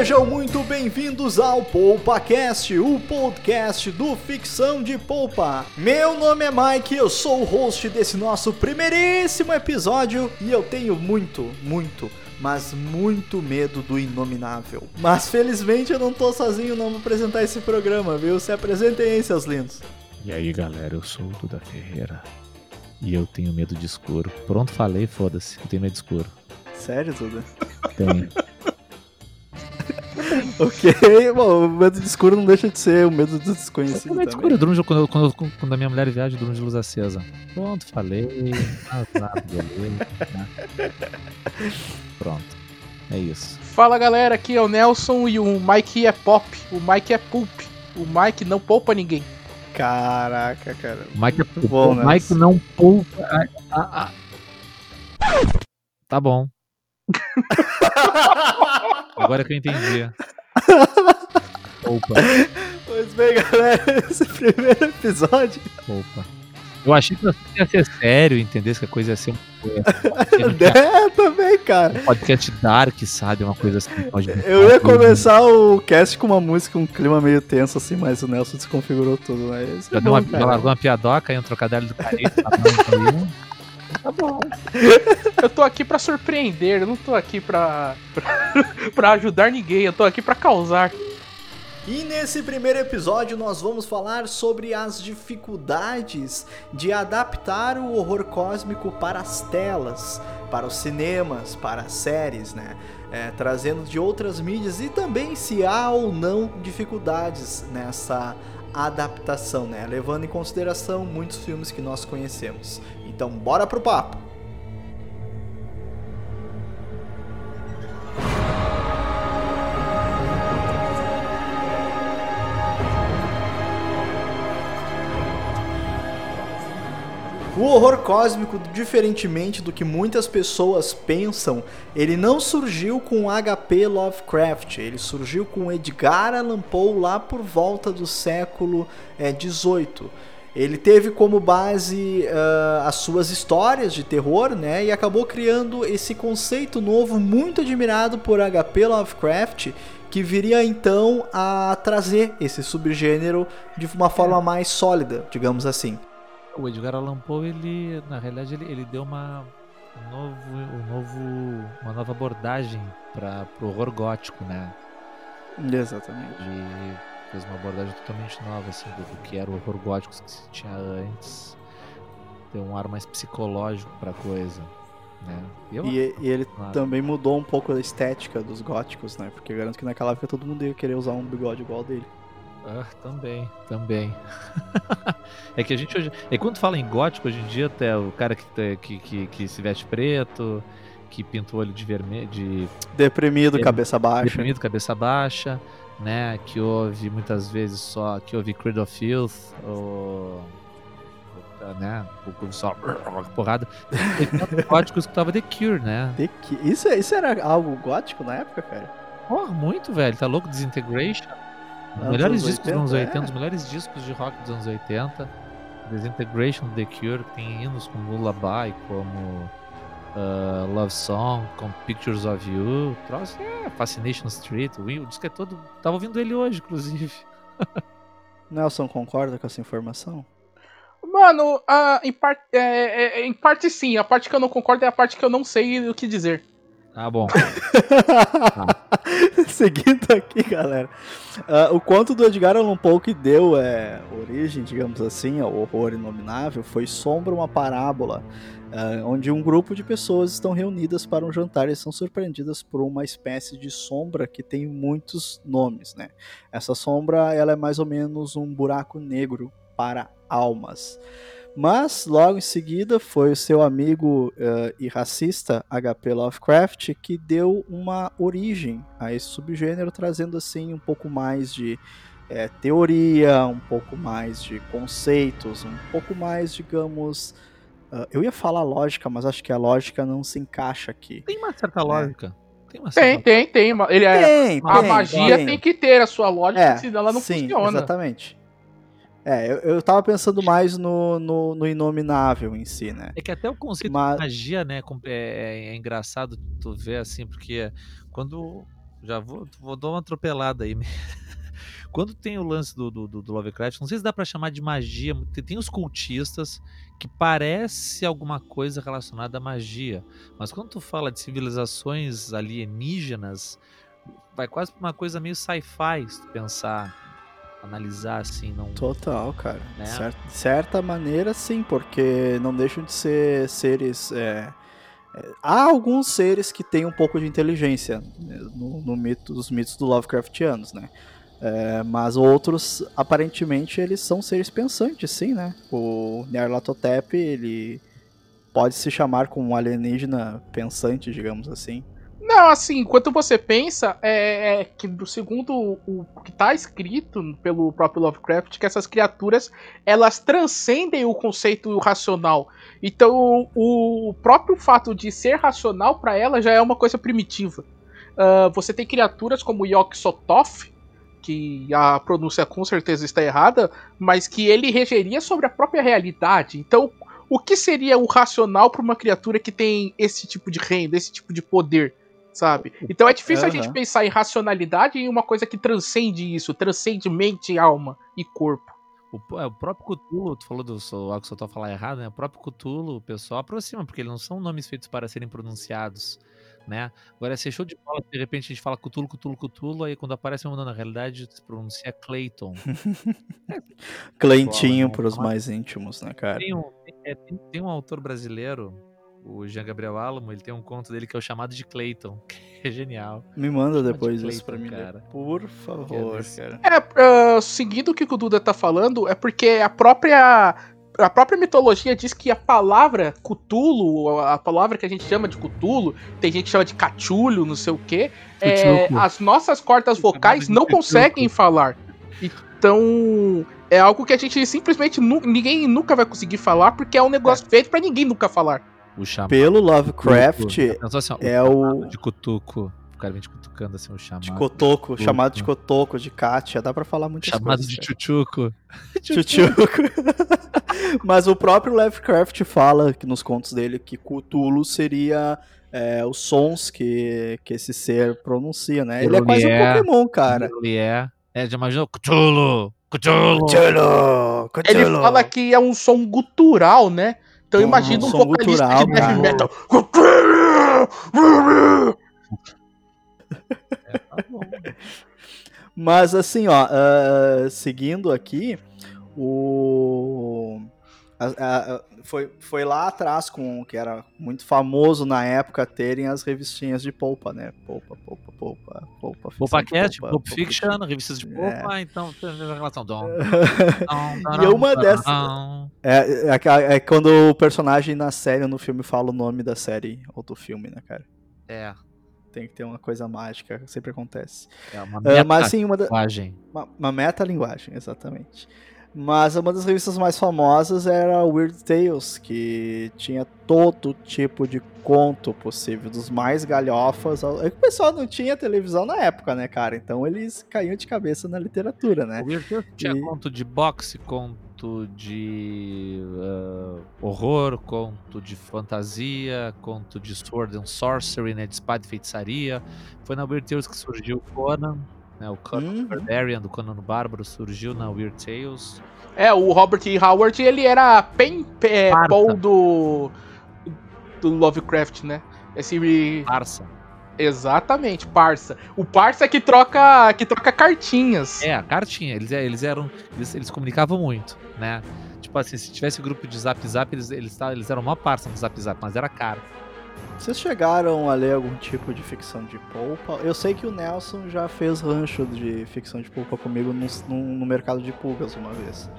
Sejam muito bem-vindos ao PoupaCast, o podcast do Ficção de Poupa. Meu nome é Mike, eu sou o host desse nosso primeiríssimo episódio e eu tenho muito, muito, mas muito medo do inominável. Mas felizmente eu não tô sozinho não vou apresentar esse programa, viu? Se apresentem aí, seus lindos. E aí galera, eu sou o Duda Ferreira e eu tenho medo de escuro. Pronto, falei, foda-se, eu tenho medo de escuro. Sério, Duda? Tenho. ok, bom, o medo de escuro não deixa de ser o medo do desconhecido tenho medo de escuro. Eu durmo quando, quando, quando a minha mulher viaja, eu durmo de luz acesa. Pronto, falei. Ah, tá, beleza. né? Pronto. É isso. Fala galera, aqui é o Nelson e o Mike é pop, o Mike é pulp. O Mike não poupa ninguém. Caraca, cara. O Mike, Muito bom, o né? Mike não poupa. a- a- a- Tá bom. Agora que eu entendi. Poupa, Pois bem, galera, esse primeiro episódio poupa. Eu achei que ia ser sério, entendesse que a coisa ia ser um, é também, cara. um podcast dark, sabe? Uma coisa assim. pode- Eu ia começar o cast com uma música, um clima meio tenso assim, mas o Nelson desconfigurou tudo, né? Isso é Já deu uma, já largou uma piadoca aí, um trocadilho do carinho. Tá bom. Eu tô aqui pra surpreender, eu não tô aqui pra, pra, pra ajudar ninguém, eu tô aqui pra causar. E nesse primeiro episódio nós vamos falar sobre as dificuldades de adaptar o horror cósmico para as telas, para os cinemas, para as séries, né? É, trazendo de outras mídias e também se há ou não dificuldades nessa adaptação, né? Levando em consideração muitos filmes que nós conhecemos. Então, bora pro papo! O horror cósmico, diferentemente do que muitas pessoas pensam, ele não surgiu com H.P. Lovecraft, ele surgiu com Edgar Allan Poe lá por volta do século XVIII. Ele teve como base ah, as suas histórias de terror, né, e acabou criando esse conceito novo muito admirado por H.P. Lovecraft, que viria então a trazer esse subgênero de uma forma mais sólida, digamos assim. O Edgar Allan Poe, ele, na realidade, ele, ele deu uma, um novo, um novo, uma nova abordagem para o horror gótico, né? Exatamente. Ele fez uma abordagem totalmente nova, assim, do, do que era o horror gótico que se tinha antes. Deu um ar mais psicológico pra coisa, né? Eu, E, e ele Claro. também mudou um pouco a estética dos góticos, né? Porque eu garanto que naquela época todo mundo ia querer usar um bigode igual dele. Ah, também, também. é que a gente hoje. É quando fala em gótico, hoje em dia até o cara que, tá- que, que, que se veste preto, que pinta o olho de vermelho, de Deprimido, Ele- cabeça baixa. deprimido, cabeça baixa, né? Que ouve muitas vezes só. Que ouve Creed of Filth, ou. né? Ou só porrada. Góticos que escutava The Cure, né? De que- Isso, isso era algo gótico na época, cara? Porra, muito, velho. Tá louco? Disintegration. Os melhores 80, discos dos anos 80, é. os melhores discos de rock dos anos 80. Disintegration The Cure, que tem hinos como Lullaby, como ah, Love Song, como Pictures of You. Troço é Fascination Street. O o disco é todo. Tava ouvindo ele hoje, inclusive. Nelson concorda com essa informação? Mano, ah, em, par- é, é, em parte sim, a parte que eu não concordo é a parte que eu não sei o que dizer. Ah, bom. Seguindo aqui, galera. Ah, o conto do Edgar Allan Poe que deu é, origem, digamos assim, ao horror inominável foi Sombra, uma parábola, ah, onde um grupo de pessoas estão reunidas para um jantar e são surpreendidas por uma espécie de sombra que tem muitos nomes, né? Essa sombra, ela é mais ou menos um buraco negro para almas. Mas logo em seguida foi o seu amigo eh, e racista H.P. Lovecraft que deu uma origem a esse subgênero, trazendo assim um pouco mais de eh, teoria, um pouco mais de conceitos, um pouco mais, digamos. ah, eu ia falar lógica, mas acho que a lógica não se encaixa aqui. Tem uma certa lógica. Tem uma certa Tem, tem, tem. ma- Ele é, Tem, a tem, magia tem. tem que ter a sua lógica, É, senão ela não sim, funciona. Exatamente. É, eu, eu tava pensando mais no, no, no inominável em si, né? É que até o conceito Mas- de magia, né, é, é- é engraçado tu ver assim, porque quando já vou, vou dar uma atropelada aí. Quando tem o lance do, do, do Lovecraft, não sei se dá para chamar de magia, tem os cultistas que parece alguma coisa relacionada à magia, mas quando tu fala de civilizações alienígenas, vai quase pra uma coisa meio sci-fi, se tu pensar, analisar assim, não. Total, cara. Né? De cer- de certa maneira, sim, porque não deixam de ser seres. é, é, há alguns seres que têm um pouco de inteligência né, no, no mito, nos mitos do Lovecraftianos, né? É, mas outros, aparentemente, eles são seres pensantes, sim, né? O Nyarlathotep, ele pode se chamar como um alienígena pensante, digamos assim. Não, assim, enquanto você pensa, é, é que do segundo o que tá escrito pelo próprio Lovecraft, que essas criaturas elas transcendem o conceito racional. Então, o, o próprio fato de ser racional para ela já é uma coisa primitiva. Ah, você tem criaturas como Yog Sothoth, que a pronúncia com certeza está errada, mas que ele regeria sobre a própria realidade. Então, o que seria o racional para uma criatura que tem esse tipo de renda, esse tipo de poder? Sabe? Então é difícil a Aham. gente pensar em racionalidade em uma coisa que transcende isso, transcende mente, alma e corpo. O, é, o próprio Cthulhu, tu falou do algo que eu tô falar errado, né? O próprio Cthulhu, o pessoal aproxima, porque eles não são nomes feitos para serem pronunciados, né? Agora, esse show de bola, de repente a gente fala Cthulhu, Cthulhu, Cthulhu, aí quando aparece um nome, na realidade se pronuncia Clayton. Clentinho não pros fala. mais íntimos, né, cara? Tem um, é, tem, tem um autor brasileiro, o Jean Gabriel Alamo, ele tem um conto dele que é o chamado de Clayton, que é genial. Me manda Chama de depois isso Clayton, pra mim, cara. por favor, cara. É, ah, seguindo o que o Duda tá falando, é porque a própria a própria mitologia diz que a palavra Cthulhu, a palavra que a gente chama de Cthulhu, tem gente que chama de cachulho, não sei o quê, é, as nossas cordas vocais não conseguem falar. Então, é algo que a gente simplesmente nu- ninguém nunca vai conseguir falar porque é um negócio feito pra ninguém nunca falar. O chamado. Pelo Lovecraft, Pensou assim, ó, é o- De cutuco. O cara vem te cutucando assim, o chamado. de Cotoco, Chuchuco. chamado de Cotoco, de Kátia, dá pra falar muitas Chamado coisas. de cara. chuchuco. Chuchuco. Mas o próprio Lovecraft fala que nos contos dele que Cthulhu seria é, os sons que, que esse ser pronuncia, né? Ele é quase um Ele é. Pokémon, cara. Ele é. É, já imaginou? Cthulhu! Cthulhu! Cthulhu, Ele Cthulhu. fala que é um som gutural, né? Então imagina um vocalista gutural, de heavy cara. metal. É, tá bom. Mas assim, ó, ah, seguindo aqui, o. a- a- foi, foi lá atrás com que era muito famoso na época terem as revistinhas de polpa, né? Polpa, polpa, polpa, polpa. polpa, Pulp polpa Fiction, revistas de É. Poupa, então tem relação. Dom, E uma dessas-. É, é, é quando o personagem na série ou no filme fala o nome da série ou do filme, né, cara? É, Tem que ter uma coisa mágica, sempre acontece. é uma Ah, mas assim, uma, da, linguagem. uma, uma metalinguagem, exatamente. Mas uma das revistas mais famosas era Weird Tales, que tinha todo tipo de conto possível, dos mais galhofas. ao- É o pessoal não tinha televisão na época, né, cara? Então eles caíam de cabeça na literatura, né? O Weird Tales tinha E- conto de boxe, conto de ah, horror, conto de fantasia, conto de sword and sorcery, né, de espada e feitiçaria. Foi na Weird Tales que surgiu o Conan, né, o Conan Uhum. Barbarian do Conan o Bárbaro surgiu na Weird Tales. É, o Robert E. Howard, ele era pen, é. Paul do, do Lovecraft, né? Esse Parça. exatamente, parça. O parça que troca que troca cartinhas. É, a cartinha. Eles, eles eram. Eles, eles comunicavam muito, né? Tipo assim, se tivesse grupo de zap zap, eles, eles, eles eram uma parça no zap zap, mas era caro. Vocês chegaram a ler algum tipo de ficção de polpa? Eu sei que o Nelson já fez rancho de ficção de polpa comigo no, no, mercado de pulgas uma vez.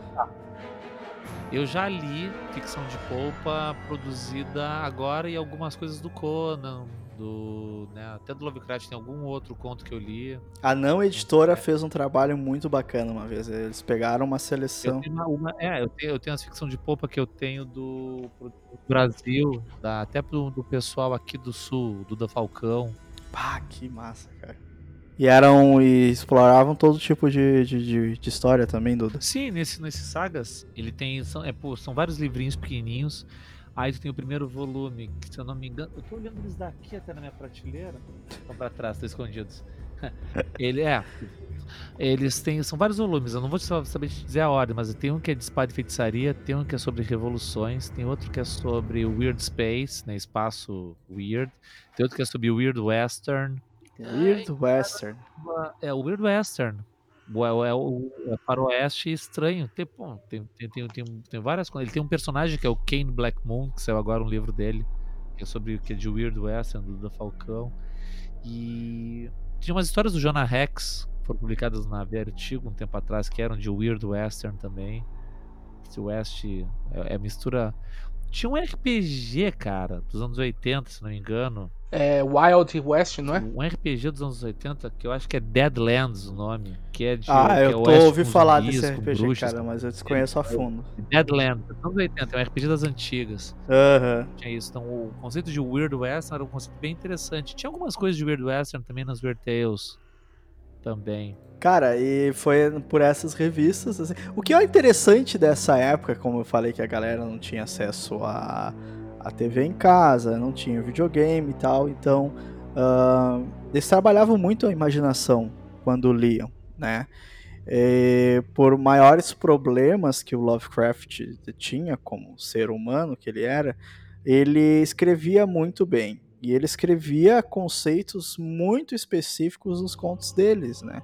Eu já li ficção de polpa produzida agora e algumas coisas do Conan, do. Né, até do Lovecraft tem algum outro conto que eu li. A não editora fez um trabalho muito bacana uma vez. Eles pegaram uma Eu seleção. tenho, uma, uma- é, eu tenho, eu tenho as ficção de polpa que eu tenho do, do Brasil, da, até do, do pessoal aqui do sul, do da Falcão. Pá, que massa, cara. E eram. E exploravam todo tipo de, de, de, de história também, Duda. Sim, nesse, nesses sagas, ele tem. São, é, pô, são vários livrinhos pequenininhos. Aí tu tem o primeiro volume, que se eu não me engano. Eu tô olhando eles daqui até na minha prateleira. Estão pra trás, estão escondidos. Ele é. Eles têm. São vários volumes, eu não vou saber te dizer a ordem, mas tem um que é de espada e feitiçaria, tem um que é sobre revoluções, tem outro que é sobre Weird Space, né? Espaço Weird, tem outro que é sobre Weird Western. Weird Western. É o Weird Western. É, é o é faroeste estranho. Tem, bom, tem, tem, tem, tem, várias coisas. Ele tem um personagem que é o Kane Black Moon, que saiu agora um livro dele, que é sobre que é de Weird Western, do, do Falcão. E tinha umas histórias do Jonah Rex, que foram publicadas na Vertigo um tempo atrás, que eram de Weird Western também. Esse West é, é mistura. Tinha um RPG, cara, dos anos 80, se não me engano, é, Wild West, não é? Um RPG dos anos 80 que eu acho que é Deadlands o nome. Que é de, ah, eu é tô ouvindo falar desse RPG, bruxas, cara, mas eu desconheço a fundo. Deadlands, dos anos 80, é um RPG das antigas. Aham. Tinha isso. Então o conceito de Weird Western era um conceito bem interessante. Tinha algumas coisas de Weird Western também nas Weird Tales. Também. Cara, e foi por essas revistas. Assim. O que é interessante dessa época, como eu falei que a galera não tinha acesso a a TV em casa, não tinha videogame e tal, então uh, eles trabalhavam muito a imaginação quando liam, né? E por maiores problemas que o Lovecraft tinha como ser humano que ele era, ele escrevia muito bem e ele escrevia conceitos muito específicos nos contos deles, né?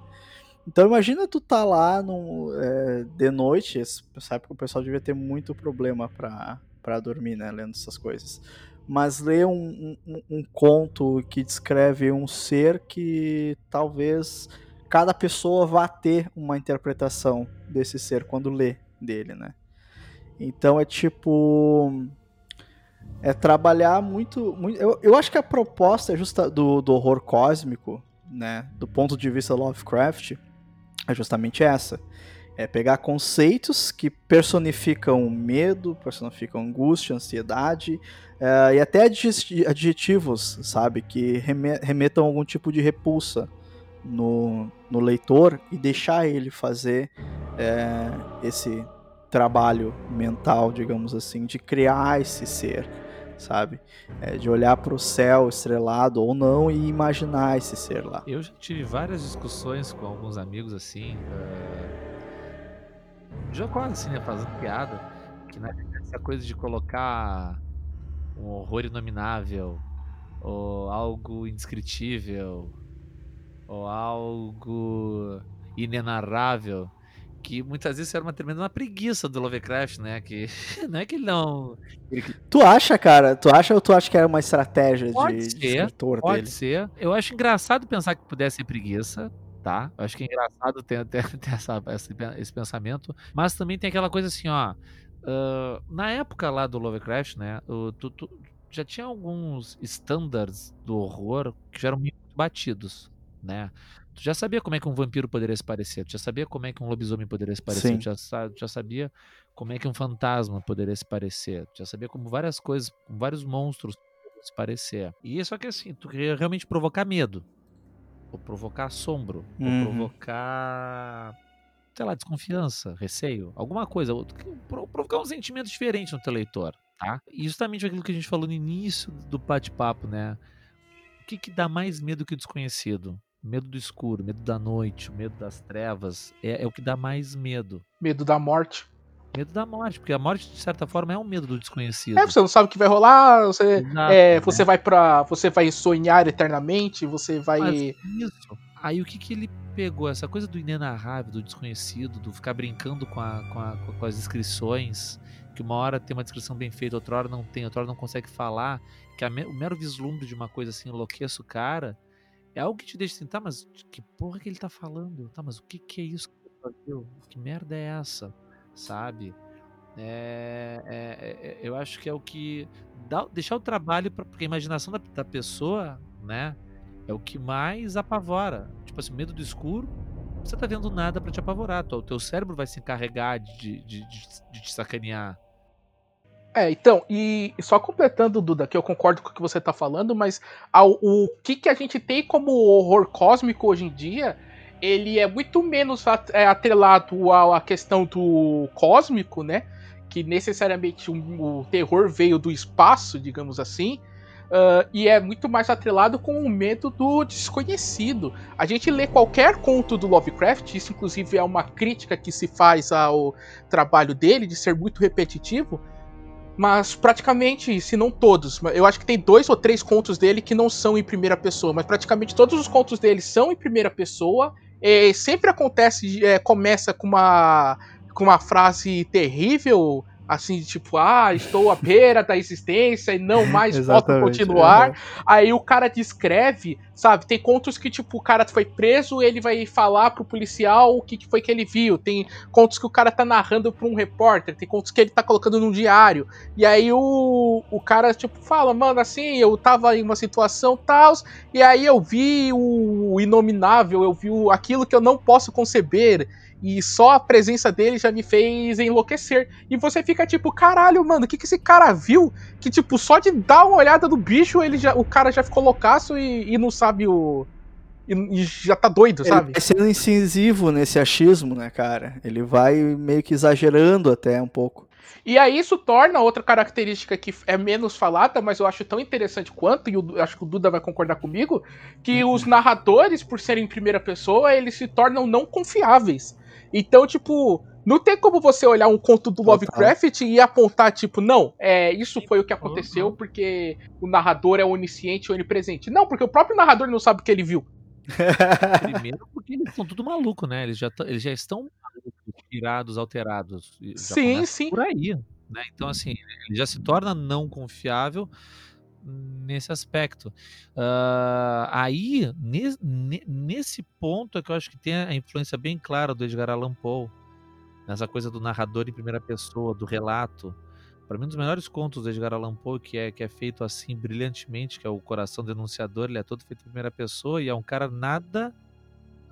Então imagina tu tá lá no, é, de noite, sabe que o pessoal devia ter muito problema para para dormir, né, lendo essas coisas. Mas ler um, um, um, conto que descreve um ser que talvez cada pessoa vá ter uma interpretação desse ser quando lê dele, né? Então é tipo é trabalhar muito, muito eu, eu acho que a proposta é justa do, do horror cósmico, né, do ponto de vista Lovecraft, é justamente essa é pegar conceitos que personificam medo, personificam angústia, ansiedade é, e até adjetivos, sabe, que remetam a algum tipo de repulsa no, no leitor e deixar ele fazer é, esse trabalho mental, digamos assim, de criar esse ser, sabe? É, de olhar para o céu estrelado ou não e imaginar esse ser lá. Eu já tive várias discussões com alguns amigos assim. Uh já quase assim, né? Fazendo piada. Que né, essa coisa de colocar um horror inominável, ou algo indescritível, ou algo inenarrável, que muitas vezes era uma tremenda uma preguiça do Lovecraft, né? Que não é que ele não. Tu acha, cara? Tu acha ou tu acha que era uma estratégia pode de, ser, de escritor pode dele? Pode ser. Eu acho engraçado pensar que pudesse ser preguiça tá? Eu acho que é engraçado ter, ter, ter essa, esse pensamento, mas também tem aquela coisa assim, ó. Uh, na época lá do Lovecraft, né? Uh, tu, tu, já tinha alguns standards do horror que já eram muito batidos, né? Tu já sabia como é que um vampiro poderia se parecer, tu já sabia como é que um lobisomem poderia se parecer, tu já, já sabia como é que um fantasma poderia se parecer, tu já sabia como várias coisas, vários monstros se parecer. E só que assim, tu queria realmente provocar medo, ou provocar assombro, uhum. ou provocar, sei lá, desconfiança, receio, alguma coisa, provocar um sentimento diferente no teu leitor, tá? E justamente aquilo que a gente falou no início do bate-papo, né? O que, que dá mais medo que o desconhecido? Medo do escuro, medo da noite, medo das trevas, é, é o que dá mais medo. Medo da morte. Medo da morte, porque a morte, de certa forma, é um medo do desconhecido. É, você não sabe o que vai rolar, você, Exato, é, né? você vai para Você vai sonhar eternamente, você vai. Mas isso. Aí o que, que ele pegou? Essa coisa do inenarrável, do desconhecido, do ficar brincando com, a, com, a, com as descrições, que uma hora tem uma descrição bem feita, outra hora não tem, outra hora não consegue falar, que a, o mero vislumbre de uma coisa assim enlouqueça o cara, é algo que te deixa assim, tá, mas que porra que ele tá falando? Tá, mas o que, que é isso que ele fazia? Que merda é essa? Sabe? É, é, é, eu acho que é o que dá, deixar o trabalho pra, porque a imaginação da, da, pessoa, né, é o que mais apavora. Tipo assim, medo do escuro, você tá vendo nada para te apavorar, o teu cérebro vai se encarregar de, de, de, de te sacanear. É, então, e só completando, Duda, que eu concordo com o que você tá falando, mas ao, o que, que a gente tem como horror cósmico hoje em dia ele é muito menos é, atrelado à questão do cósmico, né? Que necessariamente o terror veio do espaço, digamos assim. Uh, e é muito mais atrelado com o medo do desconhecido. A gente lê qualquer conto do Lovecraft, isso inclusive é uma crítica que se faz ao trabalho dele, de ser muito repetitivo, mas praticamente, se não todos, eu acho que tem dois ou três contos dele que não são em primeira pessoa, mas praticamente todos os contos dele são em primeira pessoa. E sempre acontece, é, começa com uma, com uma frase terrível, assim, tipo, ah, estou à beira da existência e não mais posso continuar. Aí o cara descreve, sabe? Tem contos que, tipo, o cara foi preso, ele vai falar pro policial o que, que foi que ele viu. Tem contos que o cara tá narrando pra um repórter, tem contos que ele tá colocando num diário. E aí o, o cara, tipo, fala, mano, assim, eu tava em uma situação tal, e aí eu vi o inominável, eu vi o, aquilo que eu não posso conceber. E só a presença dele já me fez enlouquecer. E você fica tipo, caralho, mano, o que, que esse cara viu? Que, tipo, só de dar uma olhada no bicho, ele já, o cara já ficou loucaço e, e não sabe o. E, e, já tá doido, ele sabe? Vai sendo incisivo nesse achismo, né, cara? Ele vai meio que exagerando até um pouco. E aí isso torna outra característica que é menos falada, mas eu acho tão interessante quanto, e eu acho que o Duda vai concordar comigo, que uhum. os narradores, por serem em primeira pessoa, eles se tornam não confiáveis. Então, tipo, não tem como você olhar um conto do Lovecraft e apontar, tipo, não, é, isso foi o que aconteceu porque o narrador é onisciente ou onipresente. Não, porque o próprio narrador não sabe o que ele viu. Primeiro porque eles estão tudo maluco, né? Eles já, eles já estão tirados, alterados. sim, sim. Por aí. Né? Então, assim, ele já se torna não confiável nesse aspecto. Uh, aí, ne, nesse ponto é que eu acho que tem a influência bem clara do Edgar Allan Poe, nessa coisa do narrador em primeira pessoa, do relato. Para mim, um dos melhores contos do Edgar Allan Poe, que é, que é feito assim brilhantemente, que é o Coração Denunciador, ele é todo feito em primeira pessoa e é um cara nada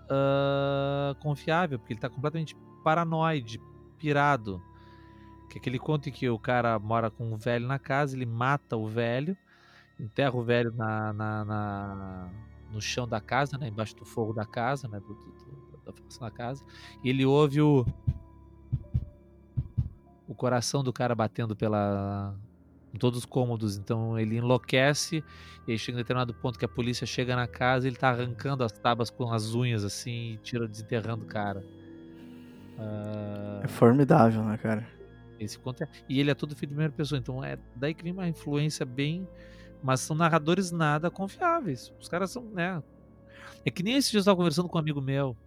uh, confiável, porque ele está completamente paranoide, pirado. Que é aquele conto em que o cara mora com um velho na casa, ele mata o velho, enterra o velho na, na, na, no chão da casa, né, embaixo do fogo da casa, né, do, do, da da casa, e ele ouve o o coração do cara batendo pela em todos os cômodos, então ele enlouquece e aí chega em determinado ponto que a polícia chega na casa e ele tá arrancando as tábuas com as unhas assim e tira desenterrando o cara. Uh... É formidável, né, cara? Esse conto é... E ele é todo feito de primeira pessoa, então é daí que vem uma influência bem mas são narradores nada confiáveis. Os caras são, né? É que nem esse dia eu estava conversando com um amigo meu,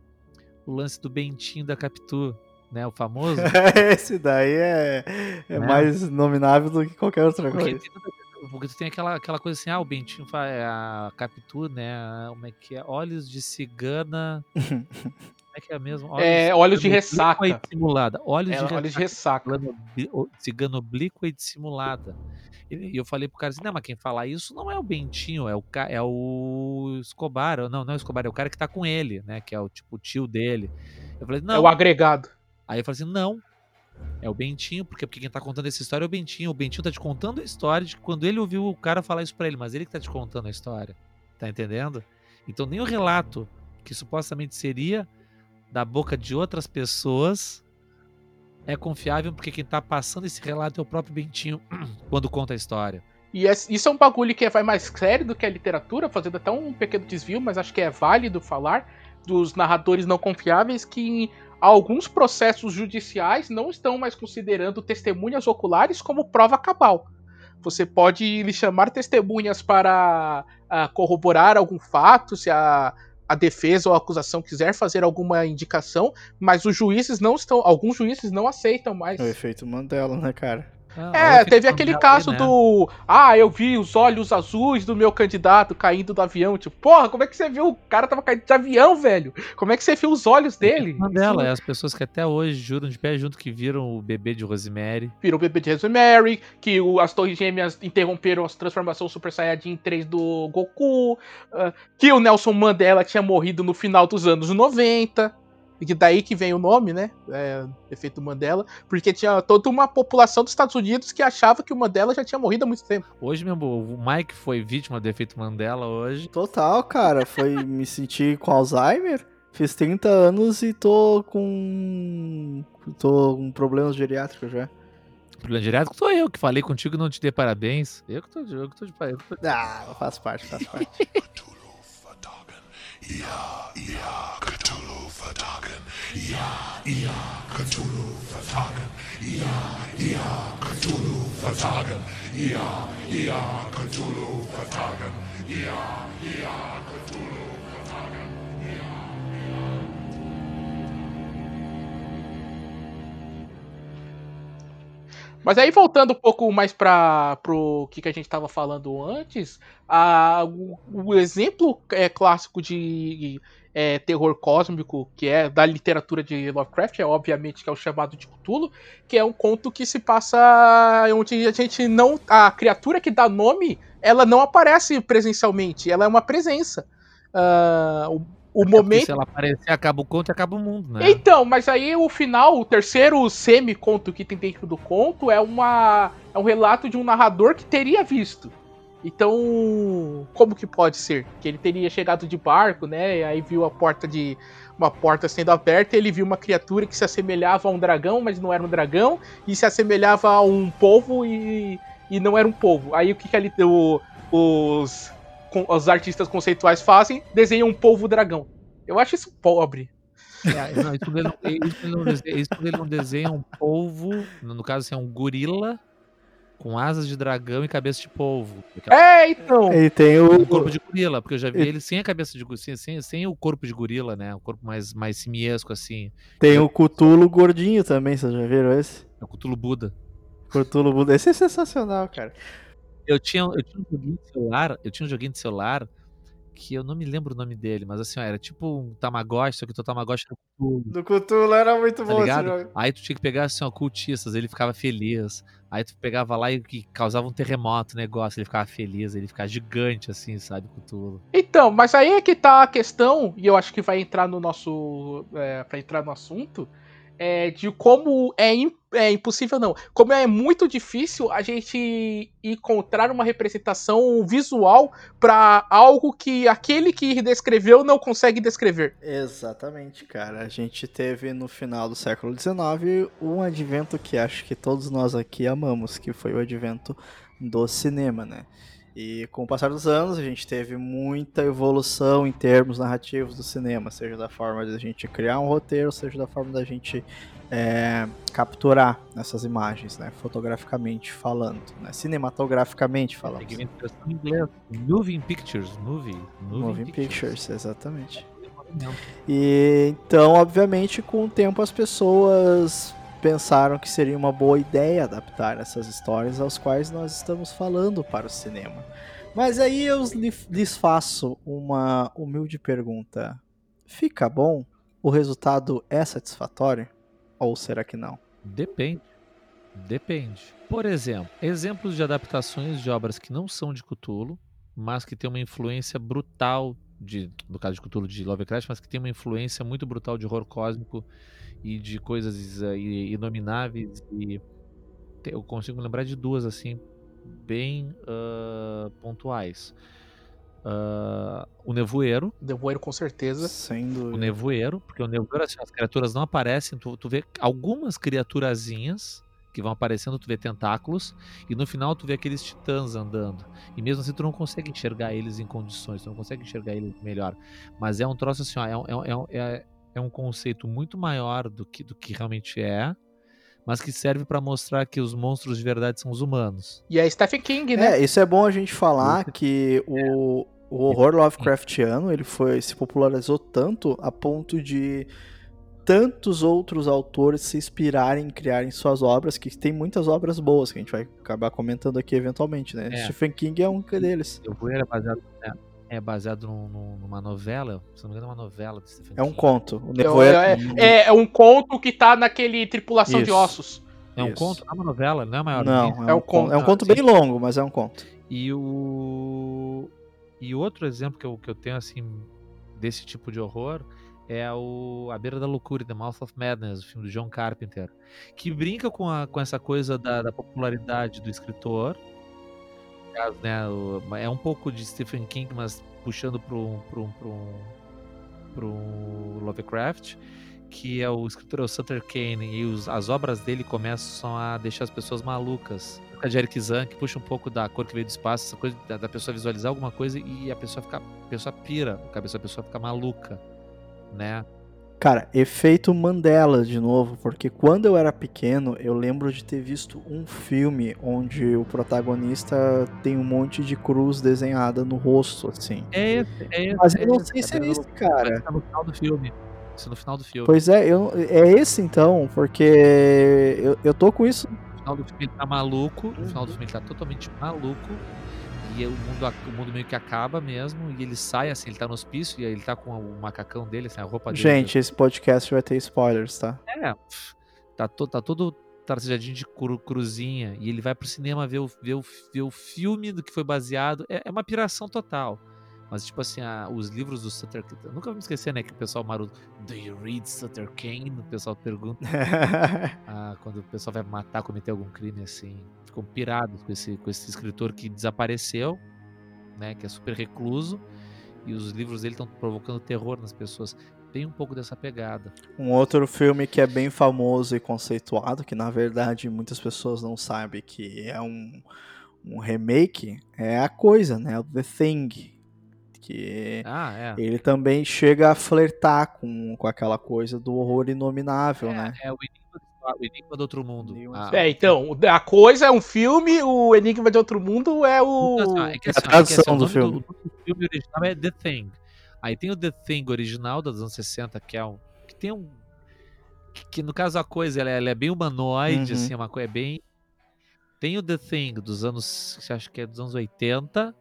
o lance do Bentinho da Capitu, né? O famoso. esse daí é, é né? mais nominável do que qualquer outra porque coisa. Tem, porque tu tem aquela, aquela coisa assim, ah, o Bentinho faz é a Capitu, né? Como é que é? Olhos de cigana. É que é mesmo? Olhos, é, olhos de ressaca. E dissimulada. Olhos, é, de, olhos de ressaca. Cigano oblíqua e dissimulada. E eu falei pro cara assim, não, mas quem fala isso não é o Bentinho, é o, é o Escobar. Não, não é o Escobar, é o cara que tá com ele, né? Que é o tipo o tio dele. Eu falei, não. É o agregado. Aí eu falei assim, não. É o Bentinho, porque, porque quem tá contando essa história é o Bentinho. O Bentinho tá te contando a história de quando ele ouviu o cara falar isso pra ele, mas ele que tá te contando a história. Tá entendendo? Então nem o relato que supostamente seria da boca de outras pessoas é confiável porque quem tá passando esse relato é o próprio Bentinho quando conta a história. E isso é um bagulho que vai mais sério do que a literatura, fazendo até um pequeno desvio, mas acho que é válido falar dos narradores não confiáveis que alguns processos judiciais não estão mais considerando testemunhas oculares como prova cabal. Você pode lhe chamar testemunhas para uh, corroborar algum fato, se a a defesa ou a acusação quiser fazer alguma indicação, mas os juízes não estão, alguns juízes não aceitam mais. É o efeito Mandela, né, cara? Ah, é, teve aquele caso né? do. Ah, eu vi os olhos azuis do meu candidato caindo do avião. Tipo, porra, como é que você viu? O cara tava caindo de avião, velho. Como é que você viu os olhos dele? Mandela, é as pessoas que até hoje juram de pé junto que viram o bebê de Rosemary. Viram o bebê de Rosemary, que o, as Torres Gêmeas interromperam a transformação Super Saiyajin 3 do Goku, uh, que o Nelson Mandela tinha morrido no final dos anos 90. E que daí que vem o nome, né? É, efeito Mandela, porque tinha toda uma população dos Estados Unidos que achava que o Mandela já tinha morrido há muito tempo. Hoje mesmo, o Mike foi vítima do efeito Mandela hoje. Total, cara. Foi me sentir com Alzheimer. Fiz 30 anos e tô com. tô com problemas geriátricos já. Problema direto sou eu que falei contigo e não te dei parabéns. Eu que tô, eu que tô de parabéns. Ah, faz parte, faz parte. Mas aí voltando um pouco mais para pro que, que a gente estava falando antes, a, o, o exemplo é, clássico de é, terror cósmico que é da literatura de Lovecraft é obviamente que é o chamado de Cthulhu, que é um conto que se passa onde a gente não a criatura que dá nome ela não aparece presencialmente, ela é uma presença. Uh, o Até momento. Se ela aparecer, acaba o conto e acaba o mundo, né? Então, mas aí o final, o terceiro semi-conto que tem dentro do conto é uma é um relato de um narrador que teria visto. Então, como que pode ser? Que ele teria chegado de barco, né? E aí viu a porta de uma porta sendo aberta, ele viu uma criatura que se assemelhava a um dragão, mas não era um dragão, e se assemelhava a um povo e, e não era um povo. Aí o que que ele o, os os artistas conceituais fazem, desenham um polvo dragão. Eu acho isso pobre. É, não, isso ele não, isso ele não desenha, isso ele não desenha um polvo, no caso assim, é um gorila com asas de dragão e cabeça de polvo. É, então. Ele tem o. O corpo de gorila, porque eu já vi ele sem a cabeça de gorila, sem, sem, sem o corpo de gorila, né? O corpo mais, mais simiesco, assim. Tem o Cutulo gordinho também, vocês já viram esse? É o Cthulhu Buda. Cutulo Buda. Esse é sensacional, cara. Eu tinha, eu tinha um joguinho de celular, eu tinha um joguinho de celular que eu não me lembro o nome dele, mas assim, ó, era tipo um Tamagotchi, só que o teu Tamagotchi era Cthulhu, Do Cutulo era muito tá bom esse ligado? jogo. Aí tu tinha que pegar assim, ó, cultistas, ele ficava feliz. Aí tu pegava lá e que causava um terremoto o negócio, ele ficava feliz, ele ficava gigante assim, sabe, Cthulhu. Então, mas aí é que tá a questão, e eu acho que vai entrar no nosso. É, pra entrar no assunto, é, de como é, im- é impossível, não. Como é muito difícil a gente encontrar uma representação visual pra algo que aquele que descreveu não consegue descrever. Exatamente, cara. A gente teve no final do século XIX um advento que acho que todos nós aqui amamos, que foi o advento do cinema, né? E com o passar dos anos, a gente teve muita evolução em termos narrativos do cinema, seja da forma de a gente criar um roteiro, seja da forma da gente é, capturar essas imagens, né? Fotograficamente falando, né? Cinematograficamente falando. Vir em inglês. Moving Pictures, movie. Moving, Moving Pictures. Pictures, exatamente. Não. E então, obviamente, com o tempo as pessoas pensaram que seria uma boa ideia adaptar essas histórias aos quais nós estamos falando para o cinema. Mas aí eu lhe- lhes faço uma humilde pergunta: fica bom? O resultado é satisfatório? Ou será que não? Depende. Depende. Por exemplo, exemplos de adaptações de obras que não são de Cthulhu, mas que têm uma influência brutal de, no caso de Cthulhu de Lovecraft, mas que tem uma influência muito brutal de horror cósmico e de coisas eh, inomináveis e eu consigo lembrar de duas assim bem ah, pontuais. Ah, o nevoeiro, Devoeiro com certeza. Sem o nevoeiro, porque o nevoeiro, assim, as criaturas não aparecem, tu, tu vê algumas criaturazinhas que vão aparecendo, tu vê tentáculos, e no final tu vê aqueles titãs andando. E mesmo assim tu não consegue enxergar eles em condições, tu não consegue enxergar eles melhor. Mas é um troço assim, ó, é, um- é, um- é, um- é, é um conceito muito maior do que, do que realmente é, mas que serve pra mostrar que os monstros de verdade são os humanos. E é Stephen King, né? É, isso é bom a gente falar que o, o horror Lovecraftiano ele foi se popularizou tanto a ponto de tantos outros autores se inspirarem em criarem suas obras, que tem muitas obras boas que a gente vai acabar comentando aqui eventualmente, né? É. Stephen King é um deles. É baseado, é, é baseado num- num- numa novela, se não me engano é uma novela do Stephen É um King. conto. O É, Nevoeiro é, é um conto que tá naquele Tripulação de Isso. Ossos. É um Isso. conto, não é uma novela, não é maior. Não, é, É um um conto, é um ah, conto sim. bem longo, mas é um conto. E o e outro exemplo que eu, que eu tenho assim desse tipo de horror é o A Beira da Loucura, The Mouth of Madness, o filme do John Carpenter, que brinca com, a, com essa coisa da, da popularidade do escritor. Caso, né, é um pouco de Stephen King, mas puxando pro, pro, pro Lovecraft. que é o escritor é Sutter Kane e os, as obras dele começam a deixar as pessoas malucas. A de Eric Zan, que puxa um pouco da cor que veio do espaço, essa coisa da, da pessoa visualizar alguma coisa e a pessoa fica, a pessoa pira, a cabeça da pessoa fica maluca, né? Cara, efeito Mandela de novo, porque quando eu era pequeno, eu lembro de ter visto um filme onde o protagonista tem um monte de cruz desenhada no rosto, assim. É esse, é esse. Mas eu é não sei se é é no- esse, cara. Tá no final do filme. Isso no final do filme. Pois é, eu, é esse então, porque eu, eu tô com isso. No final do filme ele tá maluco. No final do filme ele tá totalmente maluco. E o mundo, o mundo meio que acaba mesmo. E ele sai assim, ele tá no hospício. E aí ele tá com o macacão dele, assim, a roupa dele. Gente, esse podcast vai ter spoilers, tá? É, tá, to, tá todo tracejadinho de cru- cruzinha. E ele vai pro cinema ver o, ver o, ver o filme do que foi baseado. É, é uma piração total. Mas, tipo assim, a- os livros do Sutter Kane. eu Nunca vou me esquecer, né? Que o pessoal maroto. Do you read Sutter Kane? O pessoal pergunta. Ah, quando o pessoal vai matar, cometer algum crime assim, ficam pirados com esse, com esse escritor que desapareceu, né, que é super recluso, e os livros dele estão provocando terror nas pessoas. Tem um pouco dessa pegada. um outro filme que é bem famoso e conceituado, que na verdade muitas pessoas não sabem que é um, um remake, é a coisa, né? O The Thing. Que Ah, é. ele também chega a flertar com, com aquela coisa do horror inominável, né? É, é o Enigma, do- o Enigma do Outro Mundo. Ah, É, então, a coisa é um filme, o Enigma de Outro Mundo é o. Assim, ó, é que a assim, é que tradução assim, o do filme. o nome do filme original é The Thing. Aí tem o The Thing original dos anos 60, que é um. Que tem um. Que, que no caso a coisa ela, é- ela é bem humanoide, Uhum. assim, é uma coisa bem. Tem o The Thing dos anos. Acho que é dos anos 80.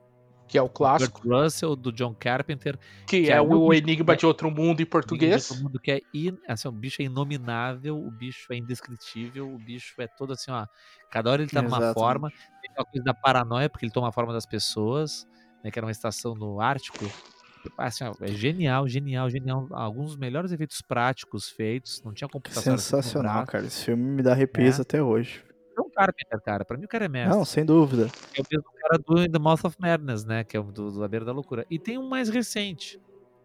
Que é o clássico. Kurt Russell, do John Carpenter. Que, que é é o Enigma de Outro Mundo em português. mundo que é in, assim, o bicho é inominável, o bicho é indescritível, o bicho é todo assim, ó. Cada hora ele tá numa Exatamente. forma. Tem aquela coisa da paranoia, porque ele toma a forma das pessoas, né? Que era uma estação no Ártico. Assim, ó, é genial, genial, genial. Alguns dos melhores efeitos práticos feitos. Não tinha computação. Sensacional, cara. Esse filme me dá arrepios É. até hoje. É Carpenter, cara. Pra mim o cara é mestre. Não, sem dúvida. É o mesmo cara do In The Mouth of Madness, né? Que é o do, do La Beira da Loucura. E tem um mais recente,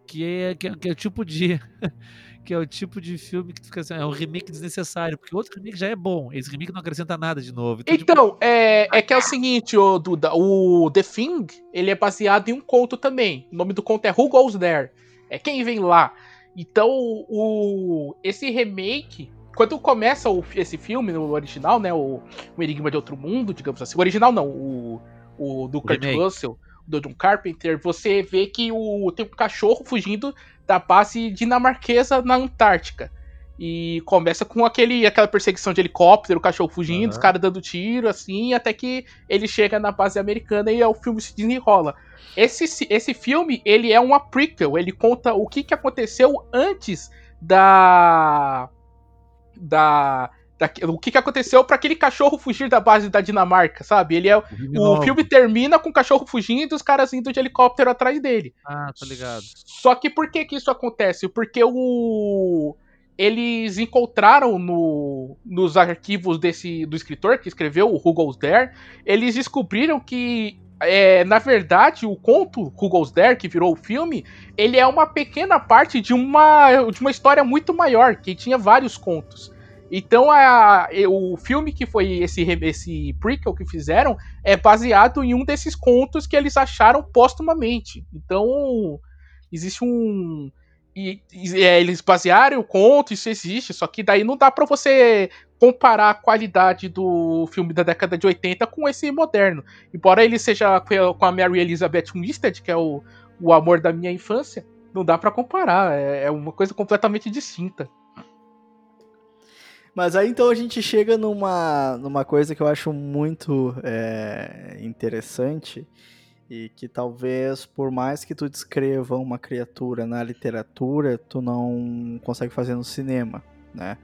que é, que é, que é o tipo de. que é o tipo de filme que tu fica assim, é um remake desnecessário, porque o outro remake já é bom. Esse remake não acrescenta nada de novo. tipo, Então, é, é que é o seguinte, ô, Duda, o The Thing, ele é baseado em um conto também. O nome do conto é Who Goes There? É quem vem lá. Então, o, esse remake, quando começa o- esse filme, no original, né, o, o Enigma de Outro Mundo, digamos assim, o original não, o, o do Kurt. Russell, do John Carpenter, você vê que o, tem um cachorro fugindo da base dinamarquesa na Antártica. E começa com aquele, aquela perseguição de helicóptero, o cachorro fugindo, Aham. os caras dando tiro, assim, até que ele chega na base americana e o filme se desenrola. Esse, esse filme, ele é uma prequel, ele conta o que, que aconteceu antes da... da... da o que, que aconteceu para aquele cachorro fugir da base da Dinamarca, sabe? Ele é, o filme o novo. filme termina com o cachorro fugindo e os caras indo de helicóptero atrás dele. Ah, tô ligado. Só que por que que isso acontece? Porque o eles encontraram no, nos arquivos desse do escritor que escreveu o Who Goes There, eles descobriram que é, na verdade o conto Who Goes There que virou o filme, ele é uma pequena parte de uma de uma história muito maior que tinha vários contos. Então a, o filme que foi esse esse prequel que fizeram é baseado em um desses contos que eles acharam póstumamente. Então existe um e, e, é, eles basearam o conto, isso existe, só que daí não dá pra você comparar a qualidade do filme da década de 80 com esse moderno. Embora ele seja com a Mary Elizabeth Winstead, que é o, o amor da minha infância, não dá pra comparar, é, é uma coisa completamente distinta. Mas aí então a gente chega numa, numa coisa que eu acho muito é, interessante e que talvez por mais que tu descreva uma criatura na literatura, tu não consegue fazer no cinema, né?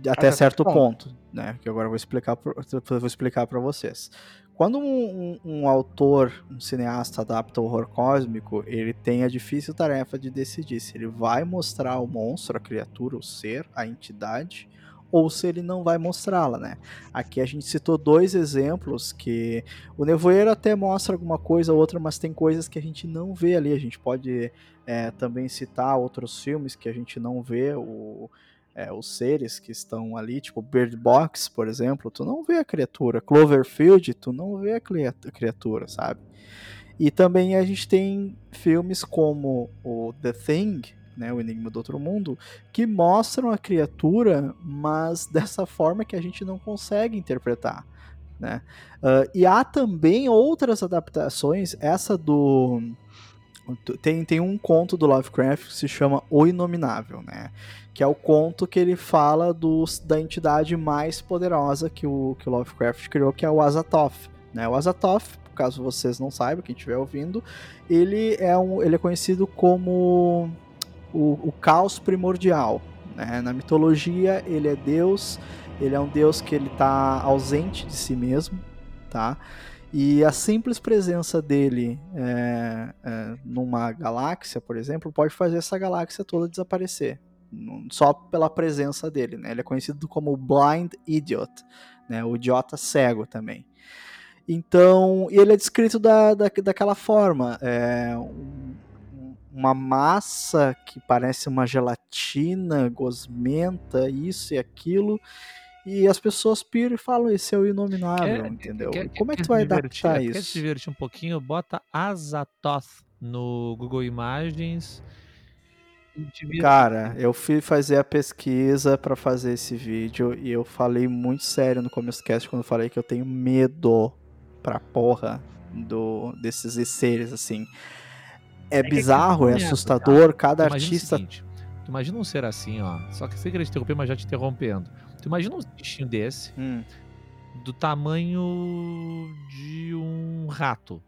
Até Até certo certo ponto, né? Que agora eu vou explicar, vou explicar para vocês. Quando um, um- um autor, um cineasta adapta o horror cósmico, ele tem a difícil tarefa de decidir se ele vai mostrar o monstro, a criatura, o ser, a entidade, ou se ele não vai mostrá-la, né? Aqui a gente citou dois exemplos que o Nevoeiro até mostra alguma coisa ou outra, mas tem coisas que a gente não vê ali. A gente pode é, também citar outros filmes que a gente não vê, o, é, os seres que estão ali, tipo Bird Box, por exemplo, tu não vê a criatura. Cloverfield, tu não vê a criatura, sabe? E também a gente tem filmes como o The Thing, né, o Enigma do Outro Mundo, que mostram a criatura, mas dessa forma que a gente não consegue interpretar. Né? Uh, e há também outras adaptações, essa do tem, tem um conto do Lovecraft que se chama O Inominável, né? Que é o conto que ele fala dos, da entidade mais poderosa que o, que o Lovecraft criou, que é o Azathoth. Né? O Azathoth, caso vocês não saibam, quem estiver ouvindo, ele é, um, ele é conhecido como o, o caos primordial. Né? Na mitologia, ele é Deus, ele é um Deus que ele está ausente de si mesmo, tá? E a simples presença dele é, é, numa galáxia, por exemplo, pode fazer essa galáxia toda desaparecer. Só pela presença dele. Né? Ele é conhecido como Blind Idiot, né? o idiota cego também. Então, ele é descrito da, da, daquela forma. É uma massa que parece uma gelatina, gosmenta, isso e aquilo e as pessoas piram e falam, esse é o inominável, quer, entendeu? Quer, como é que tu vai adaptar isso? Quer se divertir um pouquinho? Bota Azatoth no Google Imagens. Cara, eu fui fazer a pesquisa para fazer esse vídeo e eu falei muito sério no começo do cast quando eu falei que eu tenho medo pra porra do, desses seres, assim. É, é bizarro, é assustador, cada artista... Seguinte, tu imagina um ser assim, ó, só que sem querer te interromper, mas já te interrompendo Tu imagina um bichinho desse, hum. do tamanho de um rato.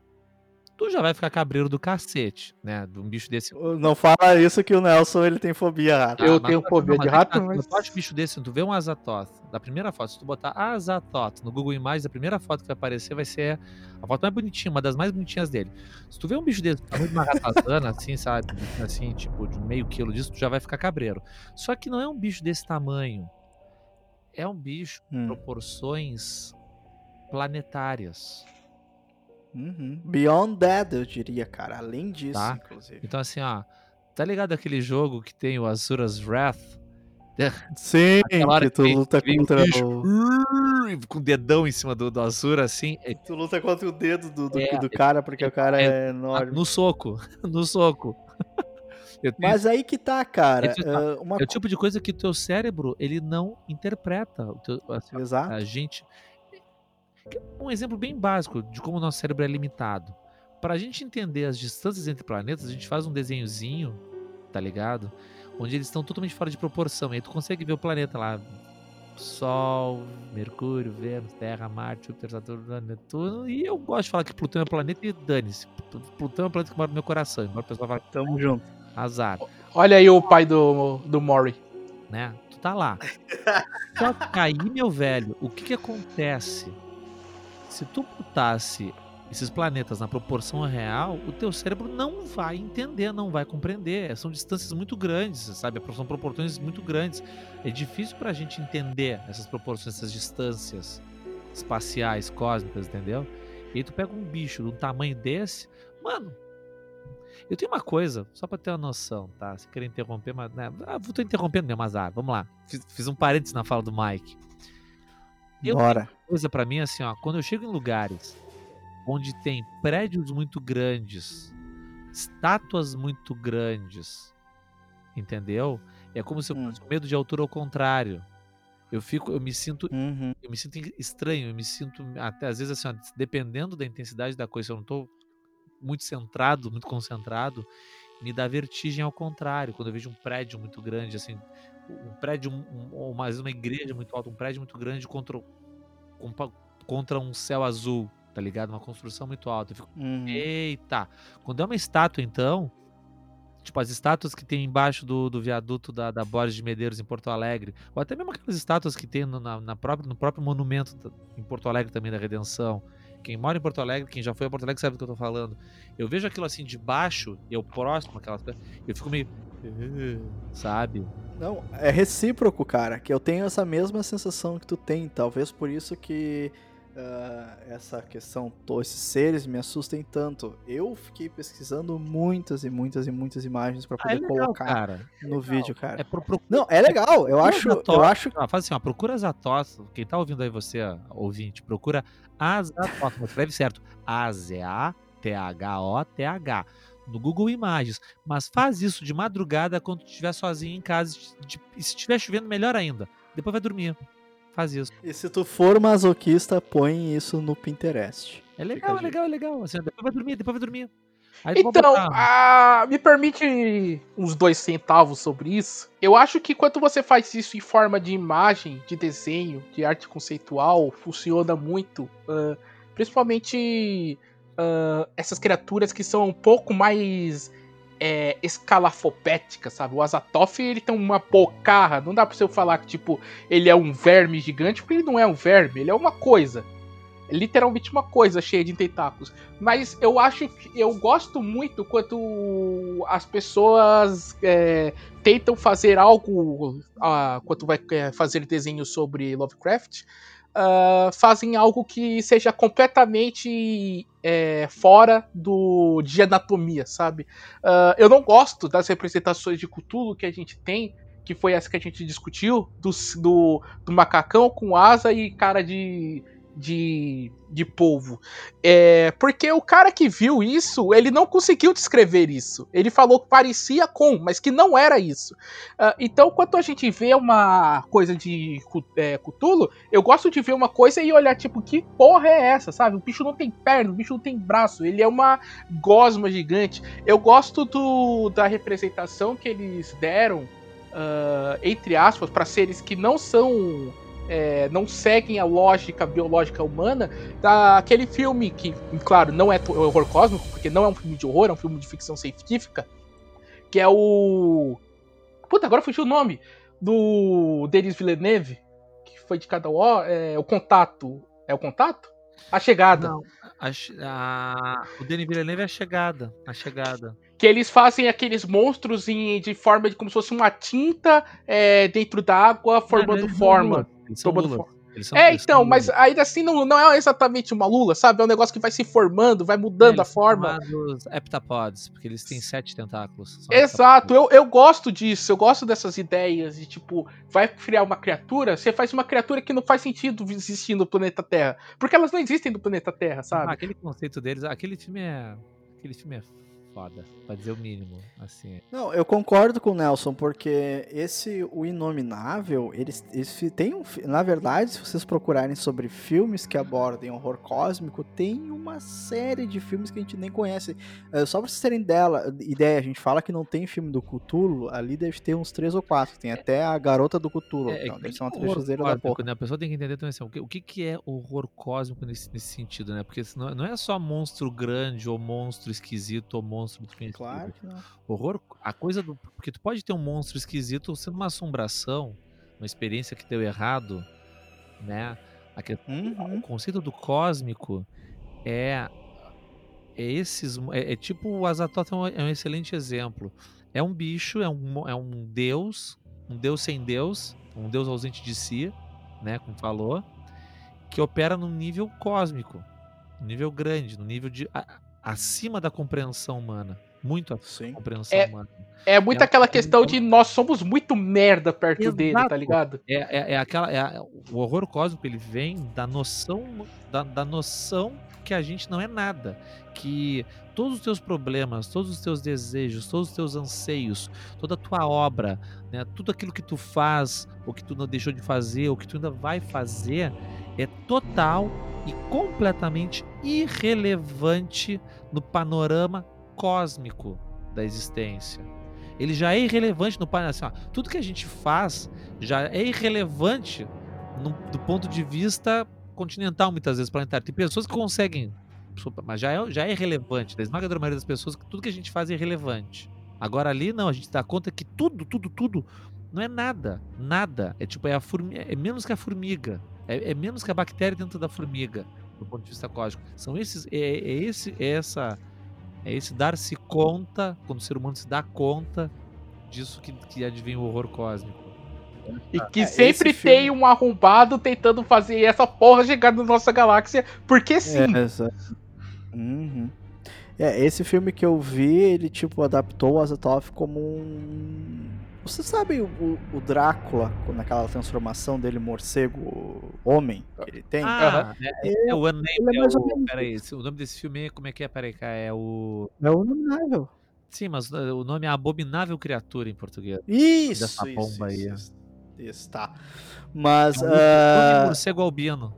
Tu já vai ficar cabreiro do cacete, né? De um bicho desse. Não fala isso que o Nelson ele tem fobia rato. eu tenho fobia não, de rato, mas. Tu acha bicho desse, tu vê um Azatoth, da primeira foto, se tu botar Azatoth no Google Imagens, a primeira foto que vai aparecer vai ser a foto mais bonitinha, uma das mais bonitinhas dele. Se tu vê um bicho desse, tamanho de uma ratazana, assim, sabe? Assim, tipo, de meio quilo disso, tu já vai ficar cabreiro. Só que não é um bicho desse tamanho é um bicho hum. proporções planetárias. Uhum. Beyond that, eu diria, cara. Além disso, tá? inclusive. Então, assim, ó. Tá ligado aquele jogo que tem o Azura's Wrath? Sim, que tu luta contra o... Com o dedão em cima do, do Azura, assim. É... Tu luta contra o dedo do, do, é, do cara, porque é, o cara é, é enorme. No soco, no soco. Tenho... Mas aí que tá, cara. Uh, uma... É o tipo de coisa que o teu cérebro ele não interpreta. O teu, assim, Exato. A gente. Um exemplo bem básico de como o nosso cérebro é limitado. Para a gente entender as distâncias entre planetas, a gente faz um desenhozinho, tá ligado? Onde eles estão totalmente fora de proporção. E aí tu consegue ver o planeta lá. Sol, Mercúrio, Vênus, Terra, Marte, Júpiter, Saturno, Netuno. E eu gosto de falar que Plutão é planeta e dane-se. Plutão é um planeta que mora no meu coração. Embora o pessoal fale, tamo junto. Azar. Olha aí o pai do, do Mori. Né? Tu tá lá. Só que aí, meu velho, o que que acontece? Se tu botasse esses planetas na proporção real, o teu cérebro não vai entender, não vai compreender. São distâncias muito grandes, sabe? São proporções muito grandes. É difícil pra gente entender essas proporções, essas distâncias espaciais, cósmicas, entendeu? E aí tu pega um bicho de um tamanho desse, mano, eu tenho uma coisa, só pra ter uma noção, tá? Se querer interromper, mas. Né? Ah, tô interrompendo mesmo, azar. Vamos lá. Fiz, fiz um parênteses na fala do Mike. Eu Bora. Coisa para mim assim, ó. Quando eu chego em lugares onde tem prédios muito grandes, estátuas muito grandes, entendeu? É como se eu hum. medo de altura ao contrário. Eu fico, eu me sinto, uhum. eu me sinto estranho, eu me sinto até às vezes assim, ó, dependendo da intensidade da coisa, se eu não tô muito centrado, muito concentrado, me dá vertigem ao contrário. Quando eu vejo um prédio muito grande, assim, um prédio, um, ou mais uma igreja muito alta, um prédio muito grande contra, contra um céu azul, tá ligado? Uma construção muito alta. Eu fico, uhum. eita! Quando é uma estátua, então, tipo as estátuas que tem embaixo do, do viaduto da, da Borges de Medeiros em Porto Alegre, ou até mesmo aquelas estátuas que tem no, na, na própria, no próprio monumento em Porto Alegre também da Redenção. Quem mora em Porto Alegre, quem já foi a Porto Alegre sabe do que eu tô falando. Eu vejo aquilo assim de baixo, eu próximo aquelas eu fico meio. Sabe? Não, é recíproco, cara, que eu tenho essa mesma sensação que tu tem. Talvez por isso que uh, essa questão, esses seres me assustem tanto. Eu fiquei pesquisando muitas e muitas e muitas imagens para poder ah, é legal, colocar cara. no é vídeo, cara. É pro, pro, Não, é legal. Eu acho, eu acho. Ah, faz assim, ó, procura Zatos. Quem tá ouvindo aí você, ouvinte, procura Azatos, escreve certo. A Z A T H O T H no Google Imagens, mas faz isso de madrugada quando estiver sozinho em casa e se estiver chovendo melhor ainda. Depois vai dormir. Faz isso. E se tu for masoquista, põe isso no Pinterest. É legal, é legal, é legal. Assim, depois vai dormir, depois vai dormir. então, ah, me permite uns dois centavos sobre isso. Eu acho que quando você faz isso em forma de imagem, de desenho, de arte conceitual, funciona muito. Uh, principalmente uh, essas criaturas que são um pouco mais é, escalafopéticas, sabe? O Azatoth, ele tem uma bocarra. Não dá pra você falar que, tipo, ele é um verme gigante, porque ele não é um verme, ele é uma coisa. É literalmente uma coisa cheia de tentáculos. Mas eu acho que eu gosto muito quando as pessoas é, tentam fazer algo. Uh, quando vai é, fazer desenho sobre Lovecraft uh, fazem algo que seja completamente é, fora do de anatomia, sabe? Uh, eu não gosto das representações de Cthulhu que a gente tem, que foi essa que a gente discutiu, do, do, do macacão com asa e cara de de, de polvo. É, porque o cara que viu isso, ele não conseguiu descrever isso. Ele falou que parecia com, mas que não era isso. Uh, então, quando a gente vê uma coisa de é, Cthulhu, eu gosto de ver uma coisa e olhar, tipo, que porra é essa, sabe? O bicho não tem perna, o bicho não tem braço, ele é uma gosma gigante. Eu gosto do, da representação que eles deram, uh, entre aspas, para seres que não são é, não seguem a lógica biológica humana daquele filme que, claro, não é horror cósmico, porque não é um filme de horror, é um filme de ficção científica, que é o. Puta, agora fugiu o nome. Do Denis Villeneuve, que foi de cada O, é, o Contato. É o Contato? A Chegada. Não, a, a, o Denis Villeneuve é a Chegada. A Chegada que eles fazem aqueles monstros em, de forma de como se fosse uma tinta é, dentro da água, formando forma. Formando forma. São, é, então, mas ainda assim não, não é exatamente uma lula, sabe? É um negócio que vai se formando, vai mudando é, a forma. Os heptapods, porque eles têm sete tentáculos. Exato, eu, eu gosto disso, eu gosto dessas ideias de tipo, vai criar uma criatura, você faz uma criatura que não faz sentido existir no planeta Terra. Porque elas não existem no planeta Terra, sabe? Ah, aquele conceito deles, aquele filme é. Aquele filme é foda, pra dizer o mínimo, assim. Não, eu concordo com o Nelson, porque esse, o Inominável, eles, eles tem um... Na verdade, se vocês procurarem sobre filmes que abordem horror cósmico, tem uma série de filmes que a gente nem conhece. É, só pra vocês terem dela, ideia, a gente fala que não tem filme do Cthulhu, ali deve ter uns três ou quatro, tem até a Garota do Cthulhu, é, então, deve ser uma trecheira da porra. Né? A pessoa tem que entender também assim, o que, o que, que é horror cósmico nesse, nesse sentido, né? Porque não, não é só monstro grande, ou monstro esquisito, ou monstro monstro desconhecido. Claro que não. Horror, a coisa do. Porque tu pode ter um monstro esquisito sendo uma assombração, uma experiência que deu errado, né? uhum. O conceito do cósmico é. É esses. É, é tipo o Azatoth é um, é um excelente exemplo. É um bicho, é um, é um deus, um deus sem deus, um deus ausente de si, né? Como falou, que opera num nível cósmico, um nível grande, no nível de acima da compreensão humana. Muito acima da compreensão é, humana. É muito é aquela questão de nós somos muito merda perto Exato. dele, tá ligado? É, é, é aquela. É, o horror cósmico ele vem da noção. Da, da noção que a gente não é nada. Que todos os teus problemas, todos os teus desejos, todos os teus anseios, toda a tua obra, né, tudo aquilo que tu faz, ou que tu não deixou de fazer, ou que tu ainda vai fazer, é total e completamente irrelevante no panorama cósmico da existência. Ele já é irrelevante no panorama. Assim, tudo que a gente faz já é irrelevante no, do ponto de vista continental, muitas vezes, planetário. Tem pessoas que conseguem, mas já é, já é irrelevante. Da esmagadora maioria das pessoas, tudo que a gente faz é irrelevante. Agora ali, não, a gente dá conta que tudo, tudo, tudo não é nada. Nada. É tipo, é, a formiga, é menos que a formiga. É, é, menos que a bactéria dentro da formiga, do ponto de vista cósmico. São esses, é, é esse, é essa, é esse dar-se conta, quando o ser humano se dá conta disso que, que advém o horror cósmico. E que É, sempre filme- tem um arrombado tentando fazer essa porra chegar na nossa galáxia, porque sim. É, exato. Uhum. É, esse filme que eu vi, ele tipo adaptou o Azathoth como um. Você sabe o, o- o Drácula, naquela transformação dele morcego homem que ele tem? Ah, é, é o Unnamed, é é o, peraí, o nome desse filme é, como é que é, peraí, cá, é o... É o Inominável. Sim, mas uh, o nome é Abominável Criatura em português. Isso, Dessa isso, bomba aí, isso, ó. isso, isso, tá. Mas. É um ah, morcego albino.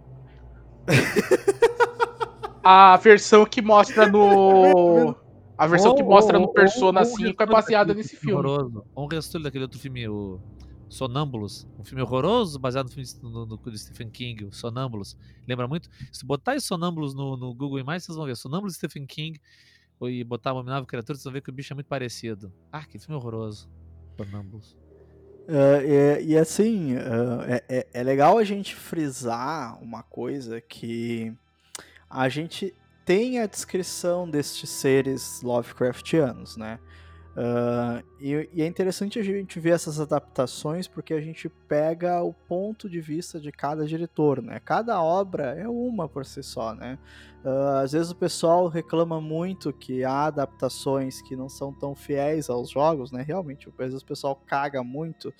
A versão que mostra no. A versão que mostra ou- no Persona ou- ou 5 é baseada nesse filme. Horroroso. Ou um restolho daquele outro filme, o Sonâmbulos. Um filme horroroso, baseado no filme no, no, do Stephen King, o Sonâmbulos. Lembra muito? Se botar esse Sonâmbulos no, no Google Imagens, vocês vão ver. Sonâmbulos Stephen King e botar Abominável Criatura, vocês vão ver que o bicho é muito parecido. Ah, que filme horroroso. Sonâmbulos. Ah, e, e assim, ah, é, é- é legal a gente frisar uma coisa que a gente tem a descrição destes seres Lovecraftianos, né? Ah, e, e é interessante a gente ver essas adaptações porque a gente pega o ponto de vista de cada diretor, né? Cada obra é uma por si só, né? Ah, às vezes o pessoal reclama muito que há adaptações que não são tão fiéis aos jogos, né? Realmente, às vezes o pessoal caga muito,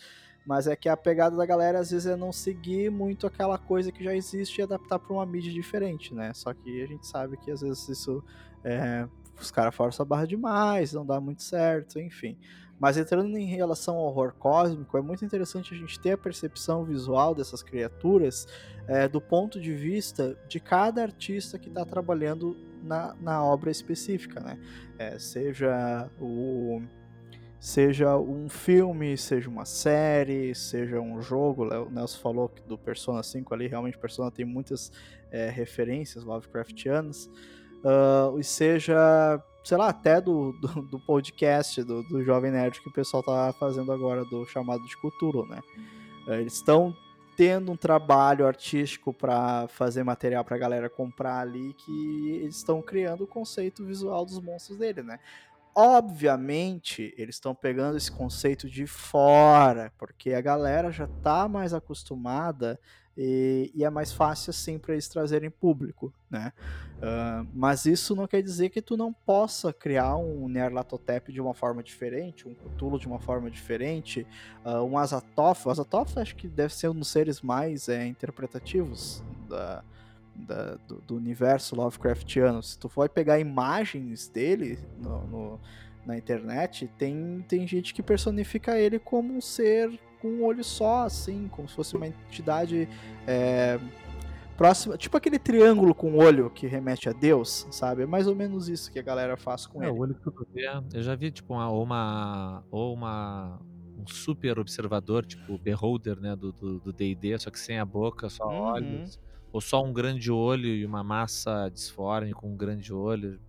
mas é que a pegada da galera às vezes é não seguir muito aquela coisa que já existe e adaptar para uma mídia diferente, né? Só que a gente sabe que às vezes isso é, os caras forçam a barra demais, não dá muito certo, enfim. Mas entrando em relação ao horror cósmico, é muito interessante a gente ter a percepção visual dessas criaturas é, do ponto de vista de cada artista que está trabalhando na, na obra específica, né? É, seja o seja um filme, seja uma série, seja um jogo. O Nelson falou do Persona 5 ali, realmente Persona tem muitas é, referências Lovecraftianas. Uh, e seja, sei lá, até do, do, do podcast do, do Jovem Nerd que o pessoal tá fazendo agora, do chamado de Cthulhu, né? Uh, eles estão tendo um trabalho artístico para fazer material para a galera comprar ali que eles estão criando o conceito visual dos monstros dele, né? Obviamente, eles estão pegando esse conceito de fora, porque a galera já tá mais acostumada e, e é mais fácil assim para eles trazerem público, né? Uh, mas isso não quer dizer que tu não possa criar um Nyarlathotep de uma forma diferente, um Cthulhu de uma forma diferente, uh, um Azathoth. O Azathoth acho que deve ser um dos seres mais é, interpretativos da, da, do, do, universo Lovecraftiano. Se tu for pegar imagens dele no, no, na internet, tem, tem gente que personifica ele como um ser com um olho só, assim, como se fosse uma entidade é, próxima, tipo aquele triângulo com olho que remete a Deus, sabe? É mais ou menos isso que a galera faz com é, ele. O olho que tu vê, eu já vi tipo uma, uma ou uma um super observador, tipo beholder, né, do D&D, só que sem a boca, só uhum. olhos ou só um grande olho e uma massa disforme com um grande olho.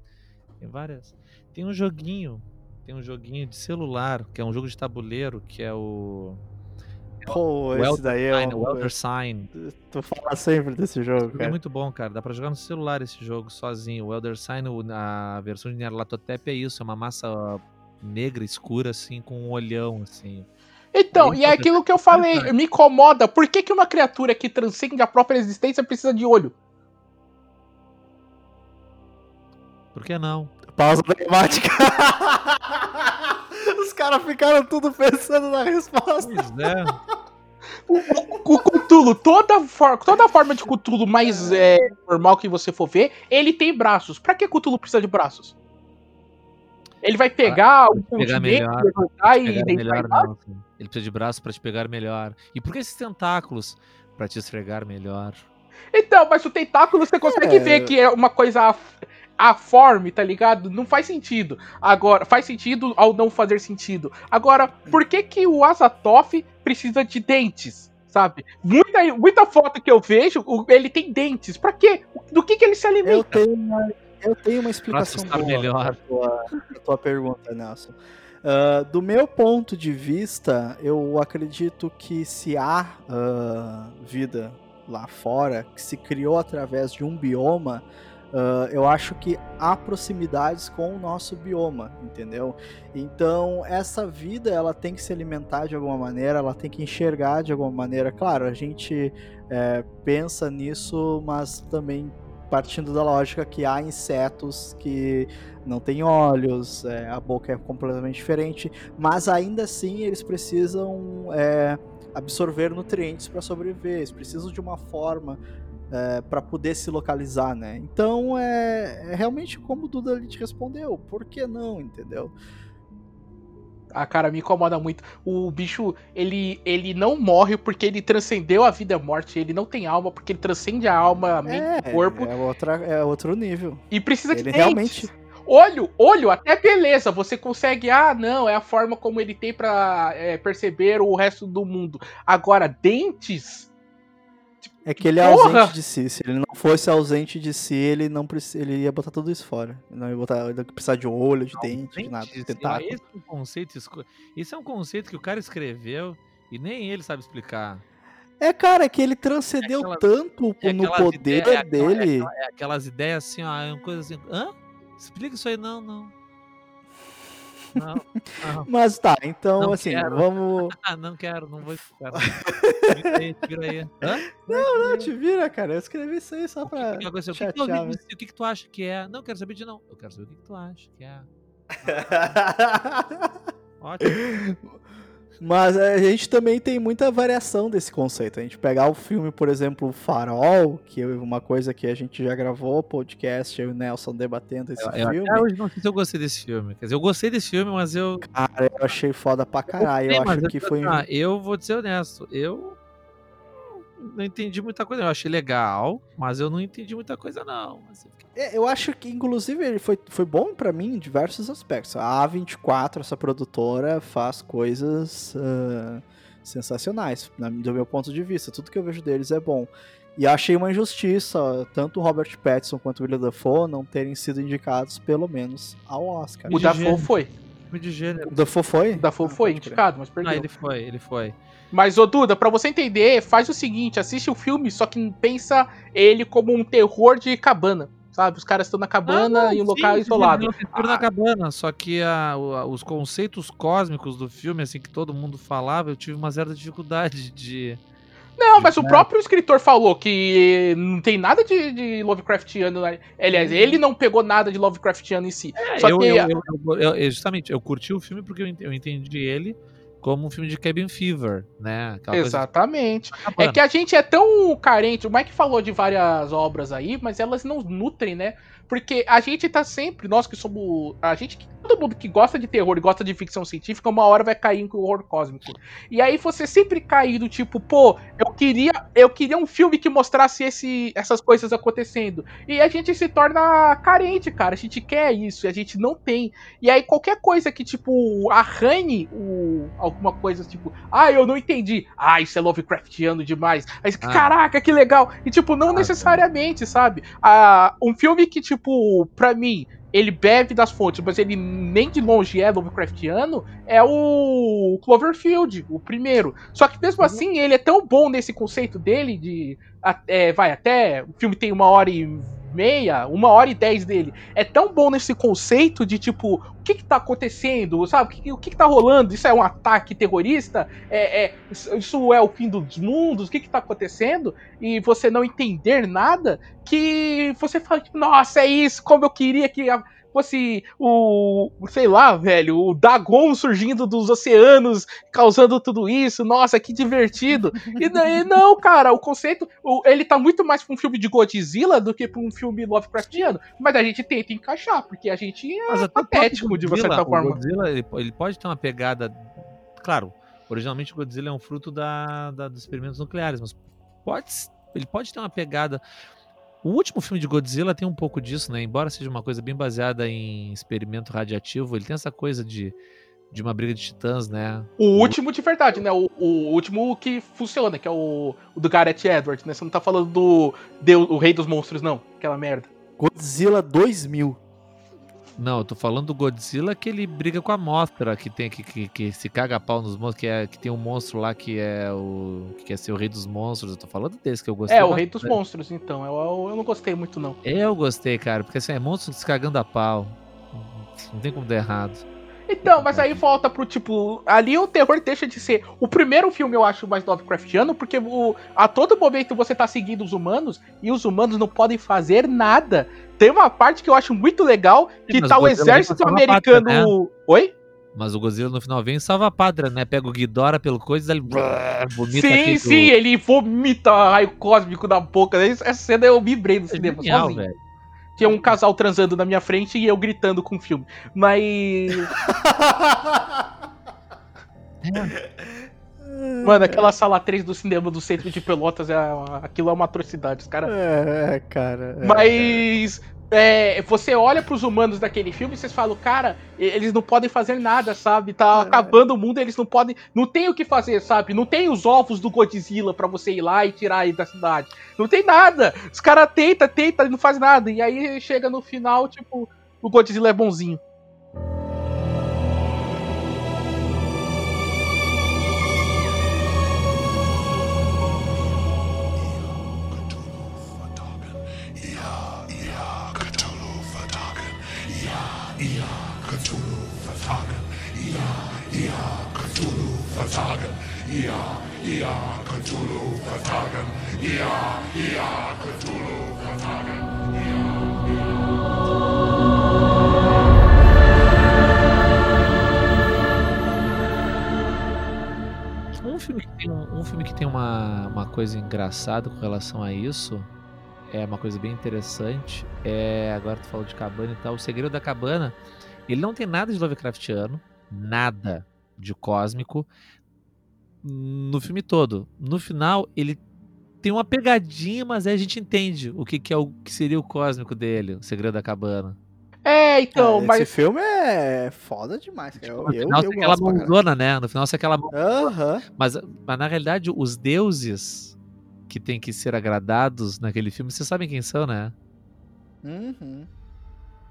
Tem várias. Tem um joguinho, tem um joguinho de celular, que é um jogo de tabuleiro, que é o Pô, esse Elder daí é Sign, um... Elder Sign. Tu fala sempre desse jogo, É cara. muito bom, cara. Dá pra jogar no celular esse jogo sozinho. O Elder Sign, a versão de Nyarlathotep é isso, é uma massa negra, escura, assim, com um olhão, assim. Então, e é aquilo que eu falei, me incomoda. Por que, que uma criatura que transcende a própria existência precisa de olho? Por que não? Pausa dramática. Os caras ficaram tudo pensando na resposta. Pois é. O, o Cthulhu, toda, for, toda forma de Cthulhu mais é, normal que você for ver, ele tem braços. Pra que Cthulhu precisa de braços? Ele vai pegar ah, um pegar melhor, levantar e pegar melhor não. Ele precisa de braço para te pegar melhor. E por que esses tentáculos? Para te esfregar melhor. Então, mas o tentáculo você consegue é... ver que é uma coisa aforme, tá ligado? Não faz sentido. Agora, faz sentido ao não fazer sentido. Agora, por que que o Azathoth precisa de dentes? Sabe? Muita, muita foto que eu vejo, ele tem dentes. Pra quê? Do que que ele se alimenta? Eu tenho uma, eu tenho uma explicação boa melhor. Pra, tua, pra tua pergunta, Nelson. Uh, do meu ponto de vista, eu acredito que se há uh, vida lá fora, que se criou através de um bioma, Uh, eu acho que há proximidades com o nosso bioma, entendeu? Então, essa vida ela tem que se alimentar de alguma maneira, ela tem que enxergar de alguma maneira. Claro, a gente é, pensa nisso, mas também partindo da lógica que há insetos que não têm olhos, é, a boca é completamente diferente, mas ainda assim eles precisam é, absorver nutrientes para sobreviver, eles precisam de uma forma é, para poder se localizar, né? Então é, é, realmente como o Duda te respondeu, por que não, entendeu? A cara me incomoda muito. O bicho, ele, ele não morre porque ele transcendeu a vida e a morte. Ele não tem alma porque ele transcende a alma, a mente, é, o corpo. É, outra, é outro nível. E precisa ele de realmente Olho, olho, até beleza, você consegue, ah, não, é a forma como ele tem para é, perceber o resto do mundo. Agora, dentes, é que ele é Porra! ausente de si. Se ele não fosse ausente de si, ele não ele ia botar tudo isso fora. Ele não ia botar, ele ia precisar de olho, de dente, de nada. De tentáculo. Esse é um conceito, esse é um conceito que o cara escreveu e nem ele sabe explicar. É, cara, é que ele transcendeu é aquelas, tanto é no poder ideias, dele. É, é, aquelas ideias assim, ó, é uma coisa assim. Hã? Explica isso aí, não, não. Não, não. Mas tá, então não assim, quero. vamos. não quero, não vou explicar. Tira aí, tira aí. Hã? Não, não, te vira, cara. Eu escrevi isso aí só pra. O que, que, chatear, o, que, o que, que tu acha que é? Não quero saber de não. Eu quero saber o que, que tu acha que é. Ótimo. Mas a gente também tem muita variação desse conceito. A gente pegar o filme, por exemplo, Farol, que é uma coisa que a gente já gravou, podcast, eu e o Nelson debatendo esse eu, filme. Eu hoje não sei se eu gostei desse filme. Quer dizer, eu gostei desse filme, mas eu. Cara, eu achei foda pra caralho. Eu, eu acho que foi. Ah, eu vou ser honesto. Eu não entendi muita coisa. Eu achei legal, mas eu não entendi muita coisa, não. É, eu acho que, inclusive, ele foi, foi bom para mim em diversos aspectos. A A24, essa produtora, faz coisas uh, sensacionais, do meu ponto de vista. Tudo que eu vejo deles é bom. E achei uma injustiça, tanto o Robert Pattinson quanto o William Dafoe não terem sido indicados, pelo menos, ao Oscar. O Dafoe foi. De gênero. O Dafoe foi? O Dafoe foi indicado, mas perdeu. Ah, ele foi, ele foi. Mas, ô Duda, pra você entender, faz o seguinte: assiste o filme, só que pensa ele como um terror de cabana. Sabe? Os caras estão na cabana ah, em um sim, local isolado. Sim, ah. na cabana, só que a, os conceitos cósmicos do filme, assim, que todo mundo falava, eu tive uma certa dificuldade de. Não, mas o próprio escritor falou que não tem nada de, de Lovecraftiano. Né? Aliás, uhum. ele não pegou nada de Lovecraftiano em si. É, eu, que... Eu, eu, eu, justamente, eu curti o filme porque eu entendi ele como um filme de cabin fever, né? Aquela Exatamente. Coisa... É que a gente é tão carente. O Mike falou de várias obras aí, mas elas não nutrem, né? Porque a gente tá sempre, nós que somos. A gente, todo mundo que gosta de terror e gosta de ficção científica, uma hora vai cair em horror cósmico. E aí você sempre cai do tipo, pô, eu queria, eu queria um filme que mostrasse esse, essas coisas acontecendo. E a gente se torna carente, cara. A gente quer isso e a gente não tem. E aí qualquer coisa que, tipo, arranhe o, alguma coisa, tipo, ah, eu não entendi. Ah, isso é Lovecraftiano demais. Aí, ah. Caraca, que legal. E, tipo, não ah, necessariamente, sabe? Ah, um filme que, tipo, tipo, pra mim, ele bebe das fontes, mas ele nem de longe é Lovecraftiano, é o Cloverfield, o primeiro. Só que mesmo uhum. assim, ele é tão bom nesse conceito dele de. É, vai, até. O filme tem uma hora e meia, uma hora e dez dele, é tão bom nesse conceito de tipo, o que que tá acontecendo, sabe? O que, o que, que tá rolando? Isso é um ataque terrorista? É, é, isso é o fim dos mundos? O que que tá acontecendo? E você não entender nada, que você fala, tipo, nossa, é isso, como eu queria que fosse o, sei lá, velho, o Dagon surgindo dos oceanos, causando tudo isso. Nossa, que divertido. E daí, não, cara, o conceito, o, ele tá muito mais pra um filme de Godzilla do que pra um filme Lovecraftiano. Mas a gente tenta encaixar, porque a gente é patético, de uma certa forma. O Godzilla, ele, ele pode ter uma pegada. Claro, originalmente o Godzilla é um fruto da, da, dos experimentos nucleares, mas pode, ele pode ter uma pegada o último filme de Godzilla tem um pouco disso, né? Embora seja uma coisa bem baseada em experimento radiativo, ele tem essa coisa de, de uma briga de titãs, né? O último de verdade, né? O, o último que funciona, que é o, o, do Gareth Edwards, né? Você não tá falando do Deus, o Rei dos Monstros, não. Aquela merda. Godzilla 2000. Não, eu tô falando do Godzilla que ele briga com a Mothra, que tem que, que, que se caga a pau nos monstros, que, é, que tem um monstro lá que é o. que quer ser o rei dos monstros. Eu tô falando desse que eu gostei. É, o rei dos monstros, então. Eu, eu não gostei muito, não. Eu gostei, cara, porque assim, é monstro se cagando a pau. Não tem como dar errado. Então, mas aí volta pro tipo. Ali o terror deixa de ser. O primeiro filme eu acho mais Lovecraftiano, porque o, a todo momento você tá seguindo os humanos e os humanos não podem fazer nada. Tem uma parte que eu acho muito legal, que tá o exército americano. Pátria, né? Oi? Mas o Godzilla no final vem e salva a pátria, né? Pega o Ghidorah pelo coisa e ele vomita Sim, sim, do... ele vomita raio cósmico na boca. Essa cena eu vibrei no é cinema genial, sozinho. Velho. Tinha um casal transando na minha frente e eu gritando com o filme. Mas. Mano, aquela sala 3 do cinema do centro de Pelotas, é, aquilo é uma atrocidade, os caras. É, cara. É, Mas. É, você olha para os humanos daquele filme e vocês falam, cara, eles não podem fazer nada, sabe? Tá é. acabando o mundo, eles não podem, não tem o que fazer, sabe? Não tem os ovos do Godzilla para você ir lá e tirar ele da cidade. Não tem nada. Os caras tenta, tenta, não faz nada. E aí chega no final, tipo, o Godzilla é bonzinho. Ia, Ia, Cthulhu Vertagen. Ia, Ia, Cthulhu Vertagen. Um filme que tem, um filme que tem uma, uma coisa engraçada com relação a isso, é uma coisa bem interessante. É, agora tu falou de cabana e tal. O Segredo da Cabana, ele não tem nada de Lovecraftiano, nada de cósmico, no filme todo. No final, ele tem uma pegadinha, mas aí a gente entende o que, que é o que seria o cósmico dele, o segredo da cabana. É, então, é, mas. Esse filme é foda demais. Cara. no eu, final, eu, eu aquela mãozona, né? No final, você aquela mão. Uhum. Mas, mas na realidade, os deuses que tem que ser agradados naquele filme, vocês sabem quem são, né? Uhum.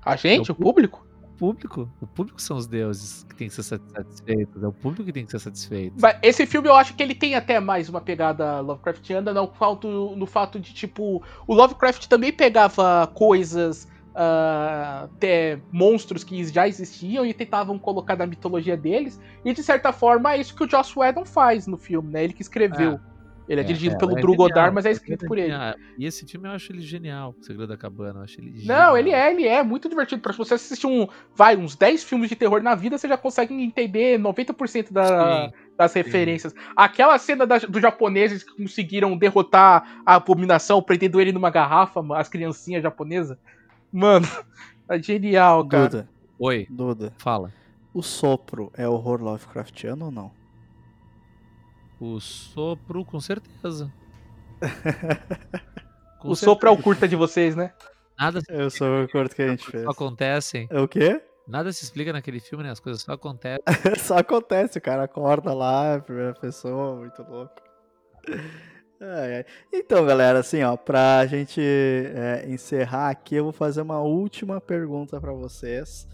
A gente, é o público? Público. O público são os deuses que tem que ser satisfeitos. É o público que tem que ser satisfeito. Mas esse filme eu acho que ele tem até mais uma pegada Lovecraftiana, no fato, no fato de, tipo, o Lovecraft também pegava coisas. Uh, até monstros que já existiam e tentavam colocar na mitologia deles. E de certa forma é isso que o Joss Whedon faz no filme, né? Ele que escreveu. É. Ele é, é dirigido é, pelo é Drew Goddard, mas é, é escrito por ele. E esse filme eu acho ele genial, O Segredo da Cabana. Eu acho ele Não, ele é, ele é muito divertido. Pra você assistir um, vai, uns 10 filmes de terror na vida, você já consegue entender 90% da, sim, das referências. Sim. Aquela cena da, dos japoneses que conseguiram derrotar a abominação, prendendo ele numa garrafa, as criancinhas japonesas. Mano, é genial, cara. Duda. Oi. Duda. Fala. O sopro é horror Lovecraftiano ou não? O sopro, com certeza. com o certeza. sopro é o curta de vocês, né? Nada Eu sou o curto que a gente fez. Só acontecem. É o quê? Nada se explica naquele filme, né? As coisas só acontecem. só acontece, o cara acorda lá, primeira pessoa, muito louco. Então, galera, assim, ó, pra gente é, encerrar aqui, eu vou fazer uma última pergunta para vocês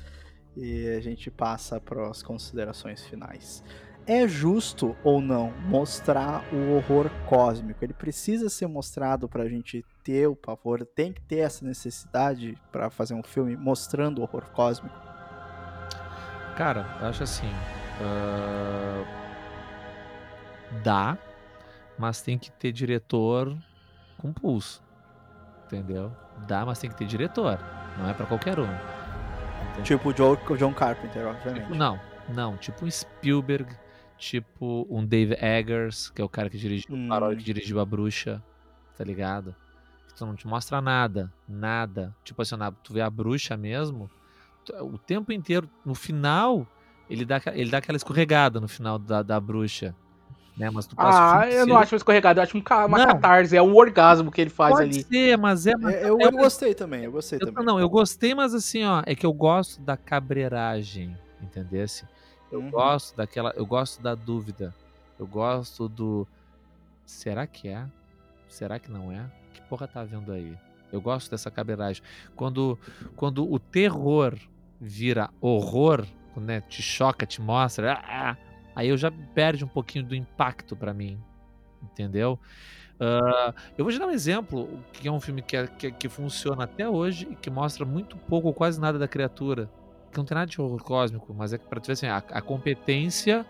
e a gente passa para as considerações finais é justo ou não mostrar o horror cósmico? Ele precisa ser mostrado para a gente ter o pavor? Tem que ter essa necessidade para fazer um filme mostrando o horror cósmico? Cara, acho assim. Uh... Dá, mas tem que ter diretor com pulso. Entendeu? Dá, mas tem que ter diretor. Não é para qualquer um. Entendeu? Tipo o John Carpenter, obviamente. Tipo, não, não. Tipo um Spielberg tipo um Dave Eggers, que é o cara que dirigiu hum. o que dirigiu a bruxa, tá ligado? Tu não te mostra nada, nada. Tipo assim, tu vê a bruxa mesmo, o tempo inteiro, no final, ele dá, ele dá aquela escorregada no final da, da bruxa. Né? Mas tu passa ah, eu não acho uma escorregada, eu acho uma não. catarse, é um orgasmo que ele faz Pode ali. Ser, mas é, mas é eu, eu, gostei também, eu gostei eu, também. Não, eu gostei, mas assim, ó, é que eu gosto da cabreiragem, entendesse? Eu uhum. gosto daquela. Eu gosto da dúvida. Eu gosto do. Será que é? Será que não é? Que porra tá vendo aí? Eu gosto dessa cabelagem. Quando, quando o terror vira horror, né? Te choca, te mostra. Ah, ah, aí eu já perde um pouquinho do impacto para mim. Entendeu? Uh, eu vou te dar um exemplo, que é um filme que, é, que, que, funciona até hoje e que mostra muito pouco ou quase nada da criatura. Que não tem nada de horror cósmico, mas é para tu ver assim, a, a, competência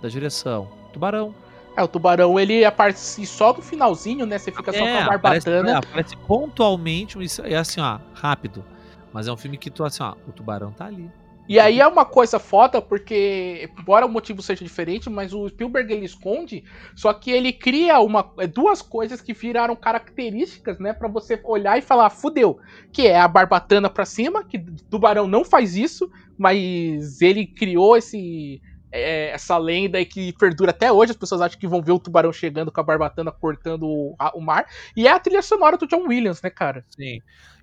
da direção. Tubarão. É, o tubarão ele aparece só no finalzinho, né? Você fica é, só com a barbatana. Aparece, é, aparece pontualmente, é assim, ó, rápido. Mas é um filme que tu, assim, ó, o tubarão tá ali. E aí é uma coisa foda, porque, embora o motivo seja diferente, mas o Spielberg ele esconde, só que ele cria uma, é, duas coisas que viraram características, né, para você olhar e falar, fudeu, que é a barbatana pra cima, que Tubarão não faz isso, mas ele criou esse é, essa lenda que perdura até hoje, as pessoas acham que vão ver o tubarão chegando com a barbatana cortando o, a, o mar, e é a trilha sonora do John Williams, né, cara? Sim.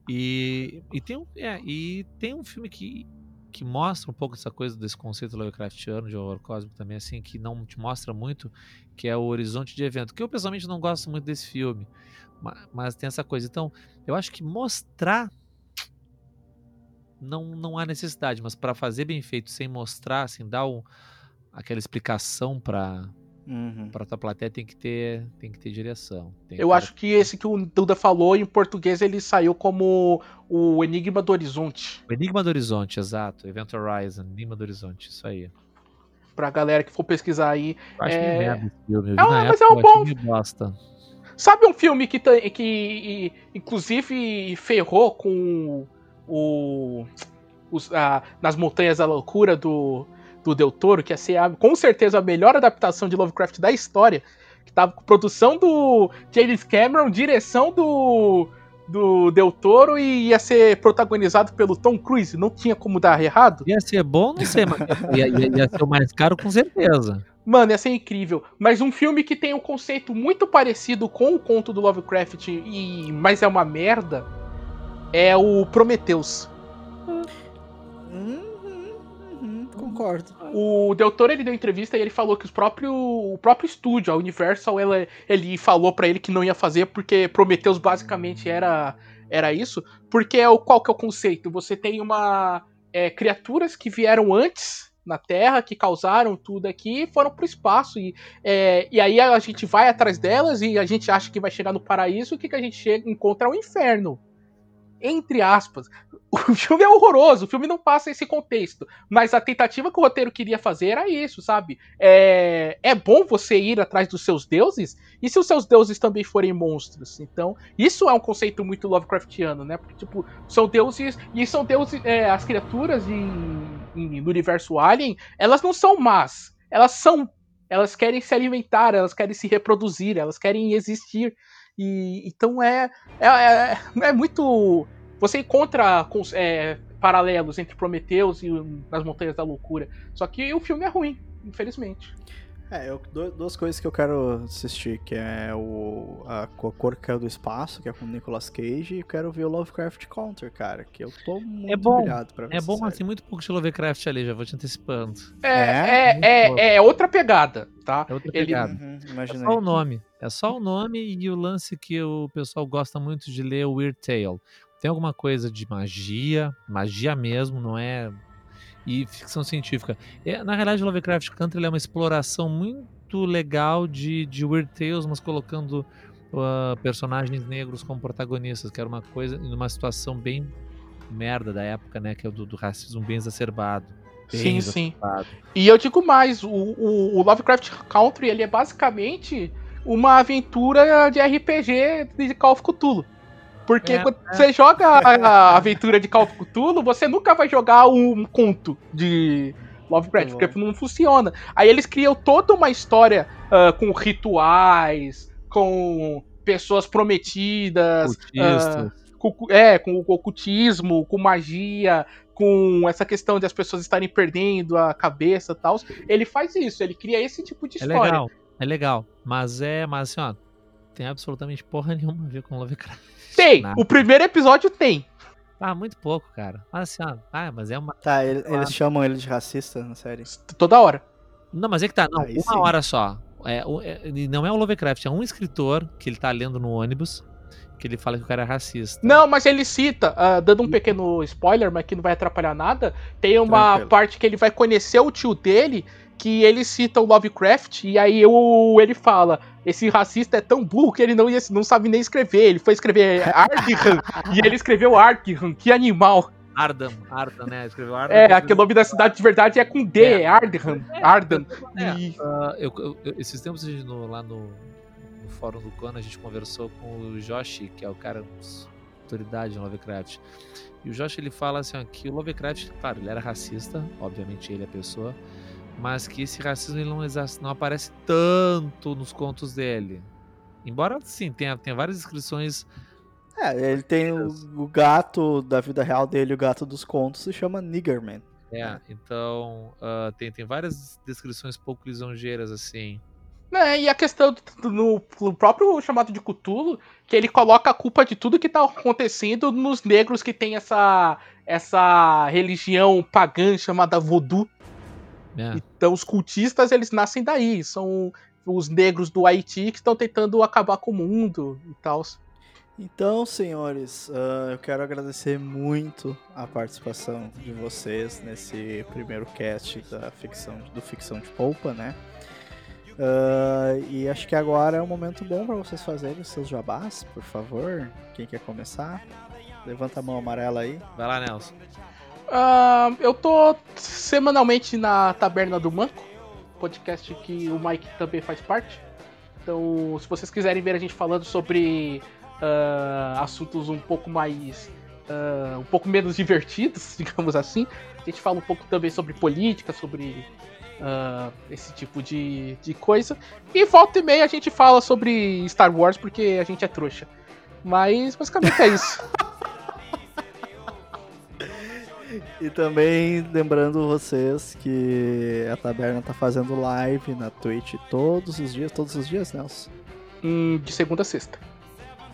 E, e, tem, um, é, e tem um filme que que mostra um pouco essa coisa desse conceito Lovecraftiano de horror cósmico também, assim, que não te mostra muito, que é o Horizonte de Evento, que eu pessoalmente não gosto muito desse filme, mas, mas tem essa coisa. Então, eu acho que mostrar não, não há necessidade, mas para fazer bem feito, sem mostrar, assim, dar um, aquela explicação para Uhum. Para tua plateia tem que ter, tem que ter direção. Tem eu acho que esse que o Duda falou em português ele saiu como o Enigma do Horizonte. O Enigma do Horizonte, exato. Event Horizon, Enigma do Horizonte, isso aí. Pra galera que for pesquisar aí. Eu acho é... que merda esse filme. Eu é, mas época, é um bom. Sabe um filme que, que inclusive ferrou com o. Os, a, nas Montanhas da Loucura do do Del Toro, que ia ser a, com certeza a melhor adaptação de Lovecraft da história, que tava com produção do James Cameron, direção do do Del Toro e ia ser protagonizado pelo Tom Cruise. Não tinha como dar errado. Ia ser bom, não sei, mas ia, ia, ia ser o mais caro com certeza. Mano, ia ser incrível. Mas um filme que tem um conceito muito parecido com o conto do Lovecraft, e mas é uma merda, é o Prometheus. Concordo. O Del Toro, ele deu entrevista e ele falou que os próprio, o próprio estúdio, a Universal, ela, ele falou para ele que não ia fazer porque Prometheus basicamente era, era isso. Porque é o, qual que é o conceito? Você tem uma... É, criaturas que vieram antes na Terra, que causaram tudo aqui e foram pro espaço. E, é, e aí a gente vai atrás delas e a gente acha que vai chegar no paraíso, o que, que a gente chega, encontra é o inferno entre aspas. O filme é horroroso, o filme não passa esse contexto. Mas a tentativa que o roteiro queria fazer era isso, sabe? É, é bom você ir atrás dos seus deuses, e se os seus deuses também forem monstros? Então, isso é um conceito muito Lovecraftiano, né? Porque, tipo, são deuses, e são deuses, é, as criaturas em, em, no universo Alien, elas não são más, elas são. Elas querem se alimentar, elas querem se reproduzir, elas querem existir. E então é, é, é, é muito. Você encontra é, paralelos entre Prometheus e Nas Montanhas da Loucura. Só que o filme é ruim, infelizmente. É, eu, duas coisas que eu quero assistir, que é o a Cor que Caiu do Espaço, que é com o Nicolas Cage, e eu quero ver o Lovecraft Counter, cara, que eu tô muito é bom, pra ver É bom, mas tem muito pouco de Lovecraft ali, já vou te antecipando. É, é, é, é, é outra pegada, tá? É outra pegada. Uhum, é só o nome. É só o nome e o lance que o pessoal gosta muito de ler, o Weird Tale. Tem alguma coisa de magia, magia mesmo, não é e ficção científica. É, na realidade, Lovecraft Country é uma exploração muito legal de, de Weird Tales, mas colocando uh, personagens negros como protagonistas, que era uma coisa, numa situação bem merda da época, né? Que é o do, do racismo bem exacerbado. Bem sim, exacerbado. sim. E eu digo mais, o, o, o Lovecraft Country ele é basicamente uma aventura de RPG de Call of Cthulhu. Porque é, quando é. você joga a aventura de Call of Cthulhu, você nunca vai jogar um conto de Lovecraft, uhum. porque não funciona. Aí eles criam toda uma história uh, com rituais, com pessoas prometidas. Uh, com, é, com o ocultismo, com magia, com essa questão de as pessoas estarem perdendo a cabeça e tal. Ele faz isso, ele cria esse tipo de história. É legal, é legal. Mas é, mas assim, ó, tem absolutamente porra nenhuma a ver com Lovecraft. Tem! Nada. O primeiro episódio tem. Ah, muito pouco, cara. Mas assim, ó, ah, mas é uma. Tá, ele, eles chamam ele de racista na série. Toda hora. Não, mas é que tá, não, Aí uma sim. hora só. É, é, não é o Lovecraft, é um escritor que ele tá lendo no ônibus, que ele fala que o cara é racista. Não, mas ele cita, uh, dando um pequeno spoiler, mas que não vai atrapalhar nada, tem uma Tranquilo. parte que ele vai conhecer o tio dele, que ele cita o Lovecraft, e aí eu, ele fala, esse racista é tão burro que ele não, ia, não sabe nem escrever, ele foi escrever Arkham, e ele escreveu Arkham, que animal. Ardam, Ardam, né? Escreveu Ardam. É, aquele nome da cidade de verdade é com D, é, é Ardham, é, Ardan. É, e... uh, eu, eu, esses tempos no, lá no, no fórum do Conan a gente conversou com o Joshi, que é o cara autoridade no Lovecraft. E o Josh ele fala assim ó, que o Lovecraft, claro, ele era racista, obviamente ele é pessoa, mas que esse racismo ele não, não aparece tanto nos contos dele. Embora sim, tenha, tenha várias descrições é, ele tem o, o, gato da vida real dele, o gato dos contos, se chama Niggerman. É, então uh, tem, tem várias descrições pouco lisonjeiras, assim. É, e a questão do, no, no, próprio chamado de Cthulhu, que ele coloca a culpa de tudo que tá acontecendo nos negros que tem essa, essa religião pagã chamada voodoo. É. Então os cultistas, eles nascem daí, são os negros do Haiti que estão tentando acabar com o mundo e tal. Então, senhores, uh, eu quero agradecer muito a participação de vocês nesse primeiro cast da ficção, do Ficção de Polpa, né? Uh, e acho que agora é um momento bom para vocês fazerem os seus jabás, por favor. Quem quer começar? Levanta a mão amarela aí. Vai lá, Nelson. Uh, eu tô semanalmente na Taberna do Manco, podcast que o Mike também faz parte. Então, se vocês quiserem ver a gente falando sobre uh, assuntos um pouco mais. Uh, um pouco menos divertidos, digamos assim. A gente fala um pouco também sobre política, sobre uh, esse tipo de, de coisa. E volta e meia a gente fala sobre Star Wars porque a gente é trouxa. Mas basicamente é isso. E também lembrando vocês que a Taberna tá fazendo live na Twitch todos os dias, todos os dias, Nelson? Hum, de segunda a sexta.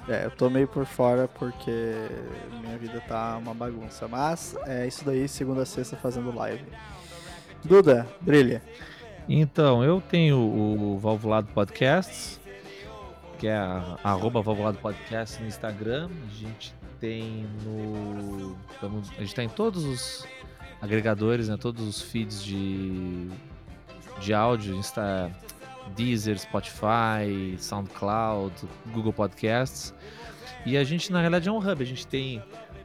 É, eu tô meio por fora porque minha vida tá uma bagunça. Mas é isso daí, segunda a sexta fazendo live. Duda, brilha. Então, eu tenho o Valvulado Podcasts, que é a, arroba Valvulado Podcast no Instagram. A gente tem no. A gente tá em todos os agregadores, né? Todos os feeds de, de áudio, Insta, Deezer, Spotify, SoundCloud, Google Podcasts. E a gente, na realidade, é um hub. A gente tem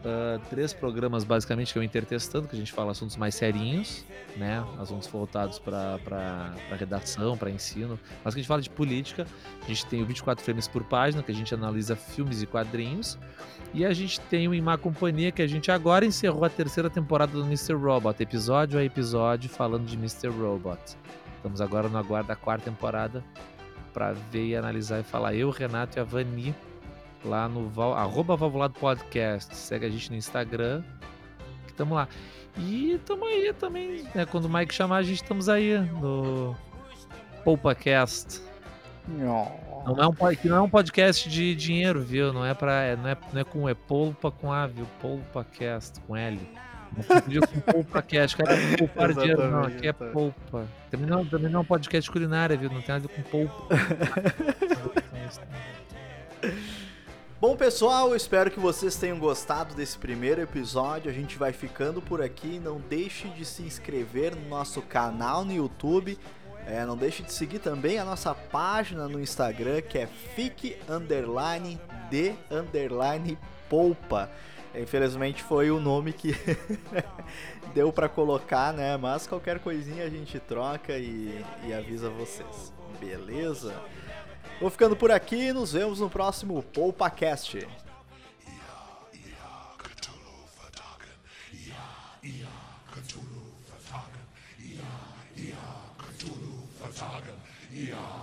uh, três programas, basicamente, que o Intertestando, que a gente fala assuntos mais serinhos, né? Assuntos voltados para redação, para ensino. Mas que a gente fala de política. A gente tem o 24 frames por página, que a gente analisa filmes e quadrinhos. E a gente tem o Em Má Companhia, que a gente agora encerrou a terceira temporada do Mr. Robot, episódio a episódio, falando de Mr. Robot. Estamos agora no aguardo da quarta temporada para ver e analisar e falar. Eu, Renato e a Vani lá no val, arroba Valvulado Podcast. Segue a gente no Instagram. Que tamo lá. E tamo aí também, né? Quando o Mike chamar, a gente estamos aí no PoupaCast. Não é, um, não é um podcast de dinheiro, viu? Não é, pra, é, não é, não é com é polpa com A, viu? PoupaCast com L. Não com polpa cast, cara, não poupar dinheiro, não. Aqui é polpa. Também não, também não é um podcast culinária, viu? Não tem nada com polpa. Bom, pessoal, espero que vocês tenham gostado desse primeiro episódio. A gente vai ficando por aqui. Não deixe de se inscrever no nosso canal no YouTube. É, não deixe de seguir também a nossa página no Instagram, que é fique underline de underline poupa. Infelizmente foi o nome que deu para colocar, né? Mas qualquer coisinha a gente troca e, e avisa vocês. Beleza? Vou ficando por aqui e nos vemos no próximo PoupaCast. Yeah.